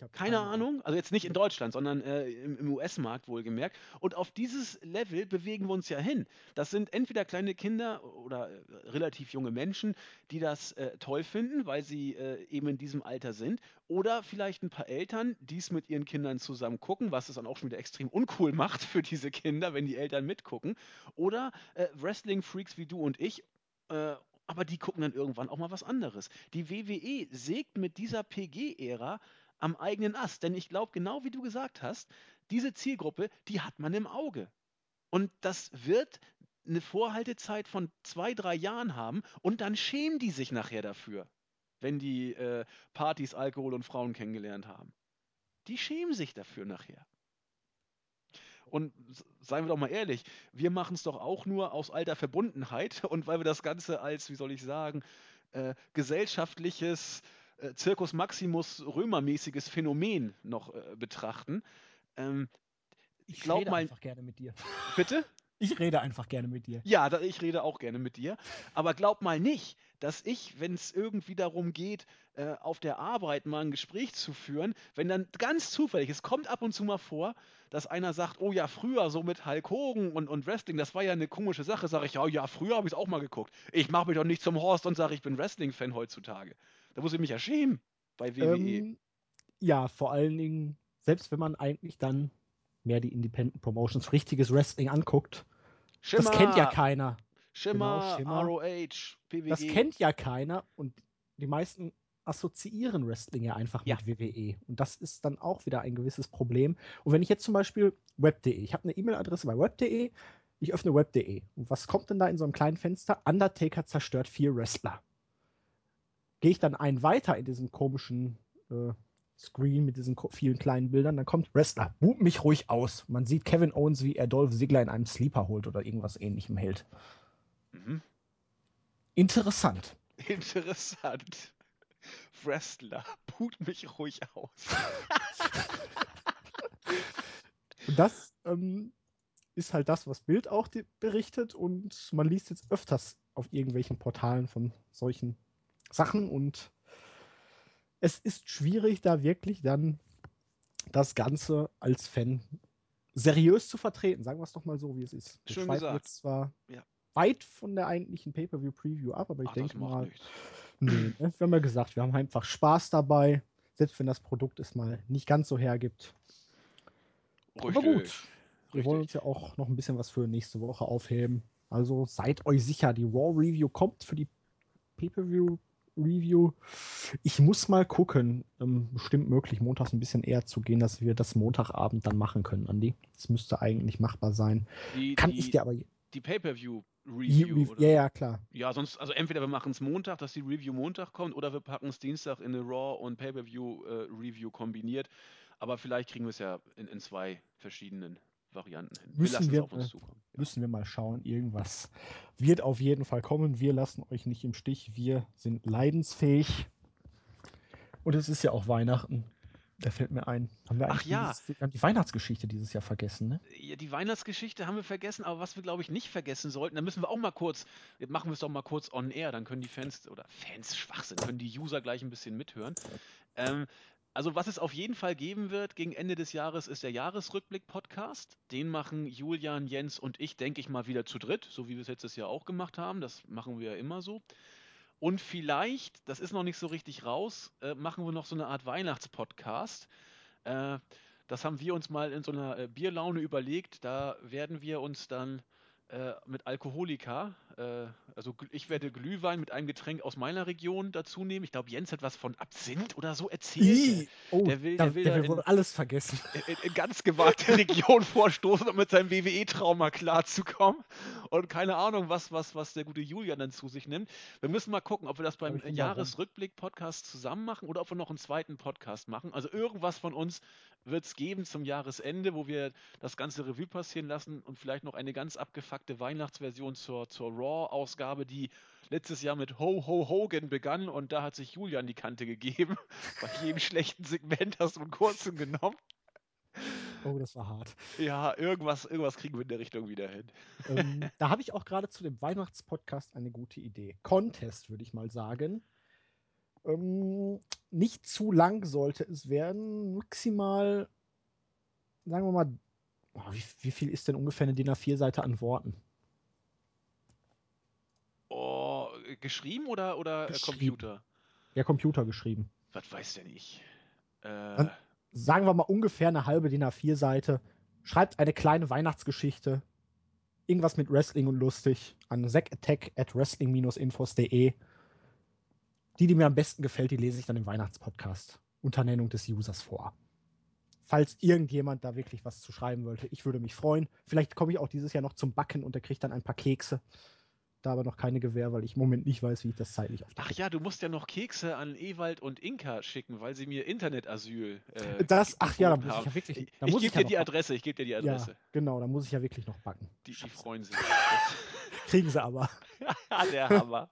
Hab Keine Ahnung. Also jetzt nicht in Deutschland, sondern äh, im, im US-Markt wohlgemerkt. Und auf dieses Level bewegen wir uns ja hin. Das sind entweder kleine Kinder oder äh, relativ junge Menschen, die das äh, toll finden, weil sie äh, eben in diesem Alter sind. Oder vielleicht ein paar Eltern, die es mit ihren Kindern zusammen gucken, was es dann auch schon wieder extrem uncool macht für diese Kinder, wenn die Eltern mitgucken. Oder äh, Wrestling-Freaks wie du und ich. Äh, aber die gucken dann irgendwann auch mal was anderes. Die WWE sägt mit dieser PG-Ära am eigenen Ast. Denn ich glaube, genau wie du gesagt hast, diese Zielgruppe, die hat man im Auge. Und das wird eine Vorhaltezeit von zwei, drei Jahren haben und dann schämen die sich nachher dafür, wenn die äh, Partys, Alkohol und Frauen kennengelernt haben. Die schämen sich dafür nachher. Und seien wir doch mal ehrlich, wir machen es doch auch nur aus alter Verbundenheit und weil wir das Ganze als, wie soll ich sagen, äh, gesellschaftliches äh, Circus Maximus Römermäßiges Phänomen noch äh, betrachten. Ähm, Ich rede mal- einfach gerne mit dir. bitte? Ich rede einfach gerne mit dir. Ja, da, ich rede auch gerne mit dir. Aber glaub mal nicht, dass ich, wenn es irgendwie darum geht, äh, auf der Arbeit mal ein Gespräch zu führen, wenn dann ganz zufällig, es kommt ab und zu mal vor, dass einer sagt, oh ja, früher so mit Hulk Hogan und, und Wrestling, das war ja eine komische Sache, sage ich, ja, ja, früher habe ich es auch mal geguckt. Ich mache mich doch nicht zum Horst und sage, ich bin Wrestling-Fan heutzutage. Da muss ich mich ja schämen bei WWE. Ähm, ja, vor allen Dingen, selbst wenn man eigentlich dann mehr die Independent Promotions richtiges Wrestling anguckt, Schimmer, das kennt ja keiner. Schimmer, genau, Schimmer. ROH, PWG. Das kennt ja keiner und die meisten assoziieren Wrestling ja einfach Ja. mit WWE. Und das ist dann auch wieder ein gewisses Problem. Und wenn ich jetzt zum Beispiel web.de, ich habe eine E-Mail-Adresse bei web.de, ich öffne web.de. Und was kommt denn da in so einem kleinen Fenster? Undertaker zerstört vier Wrestler. Gehe ich dann einen weiter in diesem komischen äh, Screen mit diesen vielen kleinen Bildern, dann kommt Wrestler, boot mich ruhig aus. Man sieht Kevin Owens, wie er Dolph Ziggler in einem Sleeper holt oder irgendwas ähnlichem hält. Mhm. Interessant. Interessant. Wrestler, put mich ruhig aus. Und das ähm, ist halt das, was Bild auch berichtet und man liest jetzt öfters auf irgendwelchen Portalen von solchen Sachen und es ist schwierig, da wirklich dann das Ganze als Fan seriös zu vertreten. Sagen wir es doch mal so, wie es ist. Schön schweifen gesagt. jetzt zwar Ja. weit von der eigentlichen Pay-Per-View-Preview ab, aber ich Ach, denke mal, nee, ne? wir haben ja gesagt, wir haben einfach Spaß dabei, selbst wenn das Produkt es mal nicht ganz so hergibt. Richtig. Aber gut, wir wollen uns ja auch noch ein bisschen was für nächste Woche aufheben. Also seid euch sicher, die Raw Review kommt für die Pay-Per-View Review. Ich muss mal gucken, ähm, bestimmt möglich, montags ein bisschen eher zu gehen, dass wir das Montagabend dann machen können, Andi. Das müsste eigentlich machbar sein. Die, Kann die, ich dir aber. die Pay-Per-View Review, oder? ja, ja, klar. Ja, sonst, also entweder wir machen es Montag, dass die Review Montag kommt, oder wir packen es Dienstag in eine Raw und Pay-Per-View äh, Review kombiniert. Aber vielleicht kriegen wir es ja in, in zwei verschiedenen Varianten hin. Müssen wir auf uns mal- zukommen. Ja. Müssen wir mal schauen. Irgendwas wird auf jeden Fall kommen. Wir lassen euch nicht im Stich. Wir sind leidensfähig. Und es ist ja auch Weihnachten. Da fällt mir ein. Haben wir Ach ja. dieses, wir die Weihnachtsgeschichte dieses Jahr vergessen, ne? Ja, die Weihnachtsgeschichte haben wir vergessen, aber was wir, glaube ich, nicht vergessen sollten, da müssen wir auch mal kurz, jetzt machen wir es doch mal kurz on air, dann können die Fans, oder Fans, Schwachsinn, können die User gleich ein bisschen mithören. Ähm, also was es auf jeden Fall geben wird gegen Ende des Jahres ist der Jahresrückblick-Podcast. Den machen Julian, Jens und ich, denke ich mal, wieder zu dritt, so wie wir es letztes Jahr auch gemacht haben. Das machen wir ja immer so. Und vielleicht, das ist noch nicht so richtig raus, äh, machen wir noch so eine Art Weihnachtspodcast. Äh, das haben wir uns mal in so einer äh, Bierlaune überlegt. Da werden wir uns dann äh, mit Alkoholika, äh, also ich werde Glühwein mit einem Getränk aus meiner Region dazu nehmen. Ich glaube, Jens hat was von Absinth oder so erzählt. Oh, der will- da, der will der will wohl in- alles vergessen. in, in ganz gewagte Region vorstoßen, um mit seinem WWE-Trauma klarzukommen. Und keine Ahnung, was, was, was der gute Julian dann zu sich nimmt. Wir müssen mal gucken, ob wir das beim. Jahresrückblick-Podcast zusammen machen oder ob wir noch einen zweiten Podcast machen. Also irgendwas von uns wird es geben zum Jahresende, wo wir das ganze Revue passieren lassen und vielleicht noch eine ganz abgefuckte Weihnachtsversion zur, zur Raw-Ausgabe, die letztes Jahr mit Ho Ho Hogan begann und da hat sich Julian die Kante gegeben. Bei jedem schlechten Segment hast du einen kurzen genommen. Oh, das war hart. Ja, irgendwas, irgendwas kriegen wir in der Richtung wieder hin. ähm, da habe ich auch gerade zu dem Weihnachtspodcast eine gute Idee. Contest, würde ich mal sagen. Ähm, nicht zu lang sollte es werden. Maximal, sagen wir mal, oh, wie, wie viel ist denn ungefähr eine DIN A4-Seite an Worten? Oh, äh, geschrieben oder, oder äh, Geschrieben. Computer? Ja, Computer geschrieben. Was weiß denn ich? Äh, Dann- Sagen wir mal ungefähr eine halbe DIN A4-Seite. Schreibt eine kleine Weihnachtsgeschichte. Irgendwas mit Wrestling und lustig an zackattack at wrestling-infos.de. Die, die mir am besten gefällt, die lese ich dann im Weihnachtspodcast unter Nennung des Users vor. Falls irgendjemand da wirklich was zu schreiben wollte, ich würde mich freuen. Vielleicht komme ich auch dieses Jahr noch zum Backen und er kriegt dann ein paar Kekse. Da aber noch keine Gewähr, weil ich im Moment nicht weiß, wie ich das zeitlich auf ach ja, du musst ja noch Kekse an Ewald und Inka schicken, weil sie mir Internetasyl. Äh, Das, ach ja, da muss ich haben. ja wirklich. Ich, Da ich gebe ja dir die Adresse, ich gebe dir die Adresse. Ja, genau, da muss ich ja wirklich noch backen. Die, die freuen sich. Kriegen sie aber. Der Hammer.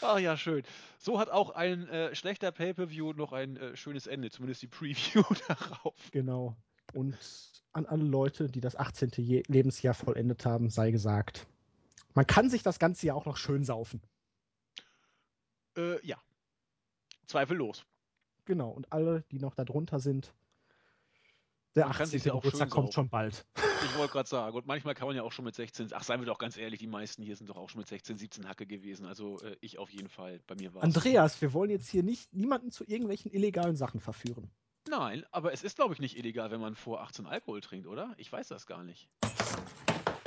Ach ja, schön. So hat auch ein äh, schlechter Pay-Per-View noch ein äh, schönes Ende, zumindest die Preview darauf. Genau. Und an alle Leute, die das 18. Je Lebensjahr vollendet haben, sei gesagt, man kann sich das ganze Jahr auch noch schön saufen. Äh, ja. Zweifellos. Genau, und alle, die noch darunter sind, der Man kann 18. sich ja auch Geburtstag kommt schon bald. Ich wollte gerade sagen, und manchmal kann man ja auch schon mit 16, ach, seien wir doch ganz ehrlich, die meisten hier sind doch auch schon mit 16, 17 Hacke gewesen. Also äh, ich auf jeden Fall. Bei mir war Andreas, wir wollen jetzt hier nicht niemanden zu irgendwelchen illegalen Sachen verführen. Nein, aber es ist, glaube ich, nicht illegal, wenn man vor 18 Alkohol trinkt, oder? Ich weiß das gar nicht.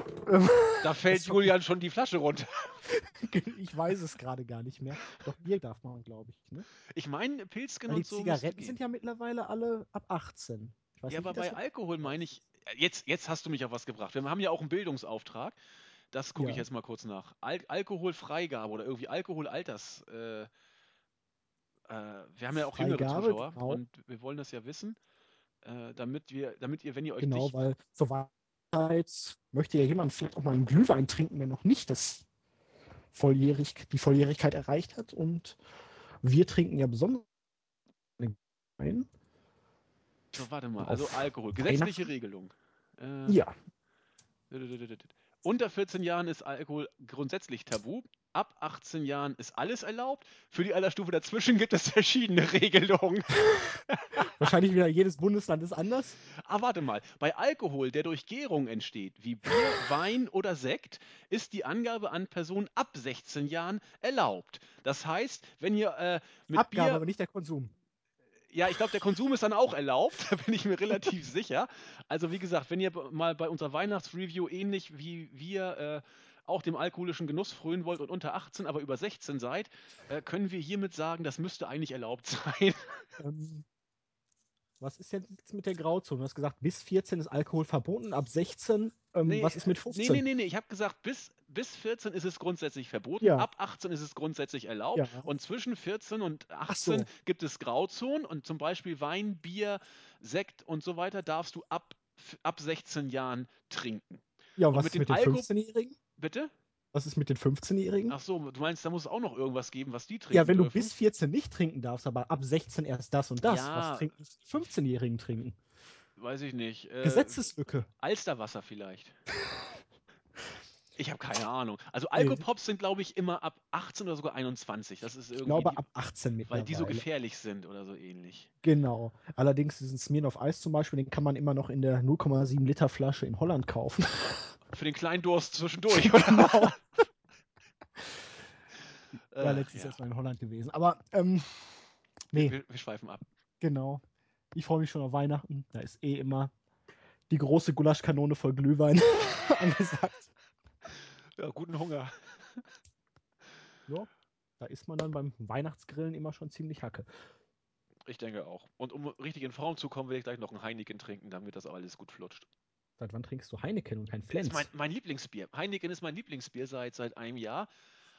Da fällt Julian schon die Flasche runter. ich weiß es gerade gar nicht mehr. Doch Bier darf man, glaube ich. Ne? Ich meine, die und so. Zigaretten sind ja mittlerweile alle ab 18. Ich weiß Ja, nicht, aber bei Alkohol meine ich, jetzt, jetzt hast du mich auf was gebracht. Wir haben ja auch einen Bildungsauftrag. Das gucke ich Ja. jetzt mal kurz nach. Al Alkoholfreigabe oder irgendwie Alkoholalters. Äh, äh, wir haben ja auch jüngere Freigabe, Zuschauer genau. und wir wollen das ja wissen, äh, damit wir, damit ihr, wenn ihr euch Genau, nicht, weil zur Weihnachtszeit möchte ja jemand vielleicht auch mal einen Glühwein trinken, der noch nicht das volljährig, die Volljährigkeit erreicht hat. Und wir trinken ja besonders Wein. so, warte mal, also Alkohol, gesetzliche? Regelung. Äh, Ja, Unter 14 Jahren ist Alkohol grundsätzlich tabu. Ab 18 Jahren ist alles erlaubt. Für die Altersstufe dazwischen gibt es verschiedene Regelungen. wahrscheinlich wieder jedes Bundesland ist anders. Ah, warte mal. Bei Alkohol, der durch Gärung entsteht, wie Bier, Wein oder Sekt, ist die Angabe an Personen ab 16 Jahren erlaubt. Das heißt, wenn ihr äh, mit Abgabe, Bier aber nicht der Konsum. ja, ich glaube, der Konsum ist dann auch erlaubt, da bin ich mir relativ sicher. Also wie gesagt, wenn ihr mal bei unserer Weihnachtsreview ähnlich wie wir äh, auch dem alkoholischen Genuss frönen wollt und unter 18, aber über 16 seid, äh, können wir hiermit sagen, das müsste eigentlich erlaubt sein. Ähm, was ist denn jetzt mit der Grauzone? Du hast gesagt, bis 14 ist Alkohol verboten, ab 16, ähm, Nee, was ist mit Nee, 15? nee, nee, nee. Ich habe gesagt, bis, bis 14 ist es grundsätzlich verboten, Ja. ab 18 ist es grundsätzlich erlaubt Ja. und zwischen 14 und so. 18 gibt es Grauzonen und zum Beispiel Wein, Bier, Sekt und so weiter darfst du ab, ab 16 Jahren trinken. Ja, und was mit mit den Alko- 15-Jährigen? Bitte? Was ist mit den 15-Jährigen? Ach so, du meinst, da muss es auch noch irgendwas geben, was die trinken Ja, wenn du dürfen? bis 14 nicht trinken darfst, aber ab 16 erst das und das, Ja. was trinken die 15-Jährigen trinken? Weiß ich nicht. Äh, Gesetzeslücke. Alsterwasser vielleicht. Ich habe keine Ahnung. Also. Alkopops sind, glaube ich, immer ab 18 oder sogar 21. Das ist Ich irgendwie, glaube die, ab 18 weil mittlerweile. die so gefährlich sind oder so ähnlich. Genau. Allerdings diesen Smirnoff Eis zum Beispiel, den kann man immer noch in der 0,7 Liter Flasche in Holland kaufen. Für den kleinen Durst zwischendurch, oder? ja, Äh, letztes ja. Jahr ist mal in Holland gewesen. Aber, ähm, nee, Wir, wir schweifen ab. genau. Ich freue mich schon auf Weihnachten. Da ist eh immer die große Gulaschkanone voll Glühwein angesagt. Ja, guten Hunger. Ja, da ist man dann beim Weihnachtsgrillen immer schon ziemlich hacke. Ich denke auch. Und um richtig in Form zu kommen, will ich gleich noch ein Heineken trinken, damit das alles gut flutscht. Seit wann trinkst du Heineken und kein Das Flens? ist mein, mein Lieblingsbier. Heineken ist mein Lieblingsbier seit, seit einem Jahr.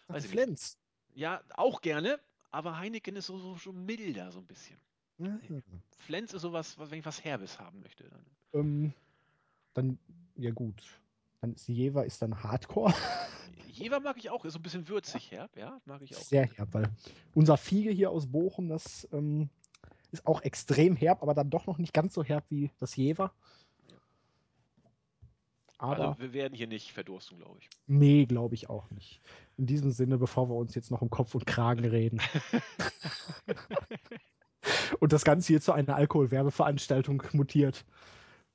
Nicht. Flens. Ja, auch gerne, aber Heineken ist so, so schon milder so ein bisschen. Mhm. Flens ist sowas, was- wenn ich was Herbes haben möchte. Dann. Ähm, dann, ja gut. Dann ist Jever ist dann Hardcore. Jever mag ich auch, ist so ein bisschen würzig herb, ja, mag ich auch. Sehr herb, weil unser Fiege hier aus Bochum, das ähm, ist auch extrem herb, aber dann doch noch nicht ganz so herb wie das Jever. Aber Also wir werden hier nicht verdursten, glaube ich. nee, glaube ich auch nicht. In diesem Sinne, bevor wir uns jetzt noch um Kopf und Kragen reden. und das Ganze hier zu einer Alkoholwerbeveranstaltung mutiert,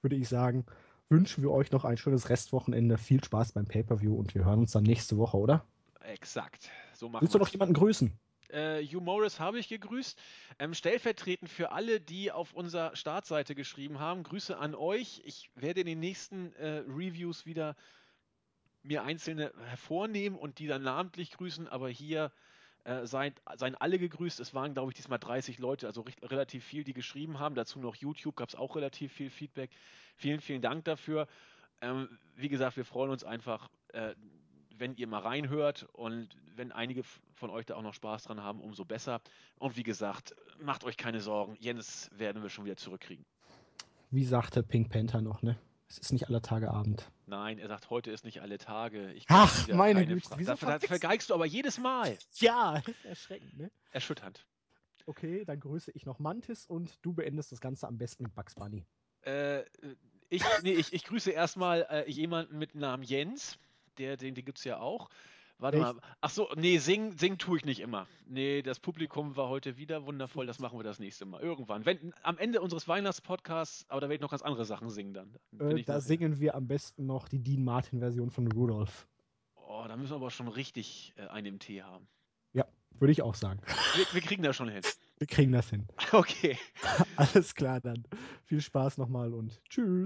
würde ich sagen, wünschen wir euch noch ein schönes Restwochenende. Viel Spaß beim Pay-Per-View und wir hören uns dann nächste Woche, oder? Exakt. So machen Willst du noch jemanden grüßen? Äh, Hugh Morris habe ich gegrüßt. Ähm, stellvertretend für alle, die auf unserer Startseite geschrieben haben, Grüße an euch. Ich werde in den nächsten äh, Reviews wieder mir einzelne hervornehmen und die dann namentlich grüßen, aber hier äh, seid, seien alle gegrüßt. Es waren, glaube ich, diesmal 30 Leute, also recht, relativ viel, die geschrieben haben. Dazu noch YouTube gab es auch relativ viel Feedback. Vielen, vielen Dank dafür. Ähm, wie gesagt, wir freuen uns einfach, äh, wenn ihr mal reinhört und wenn einige von euch da auch noch Spaß dran haben, umso besser. Und wie gesagt, macht euch keine Sorgen, Jens werden wir schon wieder zurückkriegen. Wie sagte Pink Panther noch, ne? Es ist nicht aller Tage Abend. Nein, er sagt, heute ist nicht alle Tage. Ich Ach, meine Güte, Fra- wieso Da, da vergeigst du aber jedes Mal. Ja, das ist erschreckend, ne? Erschütternd. Okay, dann grüße ich noch Mantis und du beendest das Ganze am besten mit Bugs Bunny. Äh, ich, nee, ich, ich grüße erstmal äh, jemanden mit Namen Jens. Der, den, den gibt es ja auch. Warte Echt? mal. Ach so, nee, singen, singen tue ich nicht immer. Nee, das Publikum war heute wieder wundervoll. Das machen wir das nächste Mal. Irgendwann. Wenn, am Ende unseres Weihnachtspodcasts, aber da werde ich noch ganz andere Sachen singen dann. Bin Äh, da singen wir am besten noch die Dean Martin-Version von Rudolph. Oh, da müssen wir aber schon richtig äh, einen im Tee haben. Würde ich auch sagen. Wir, wir kriegen das schon hin. Wir kriegen das hin. Okay. Alles klar dann. Viel Spaß nochmal und tschüss.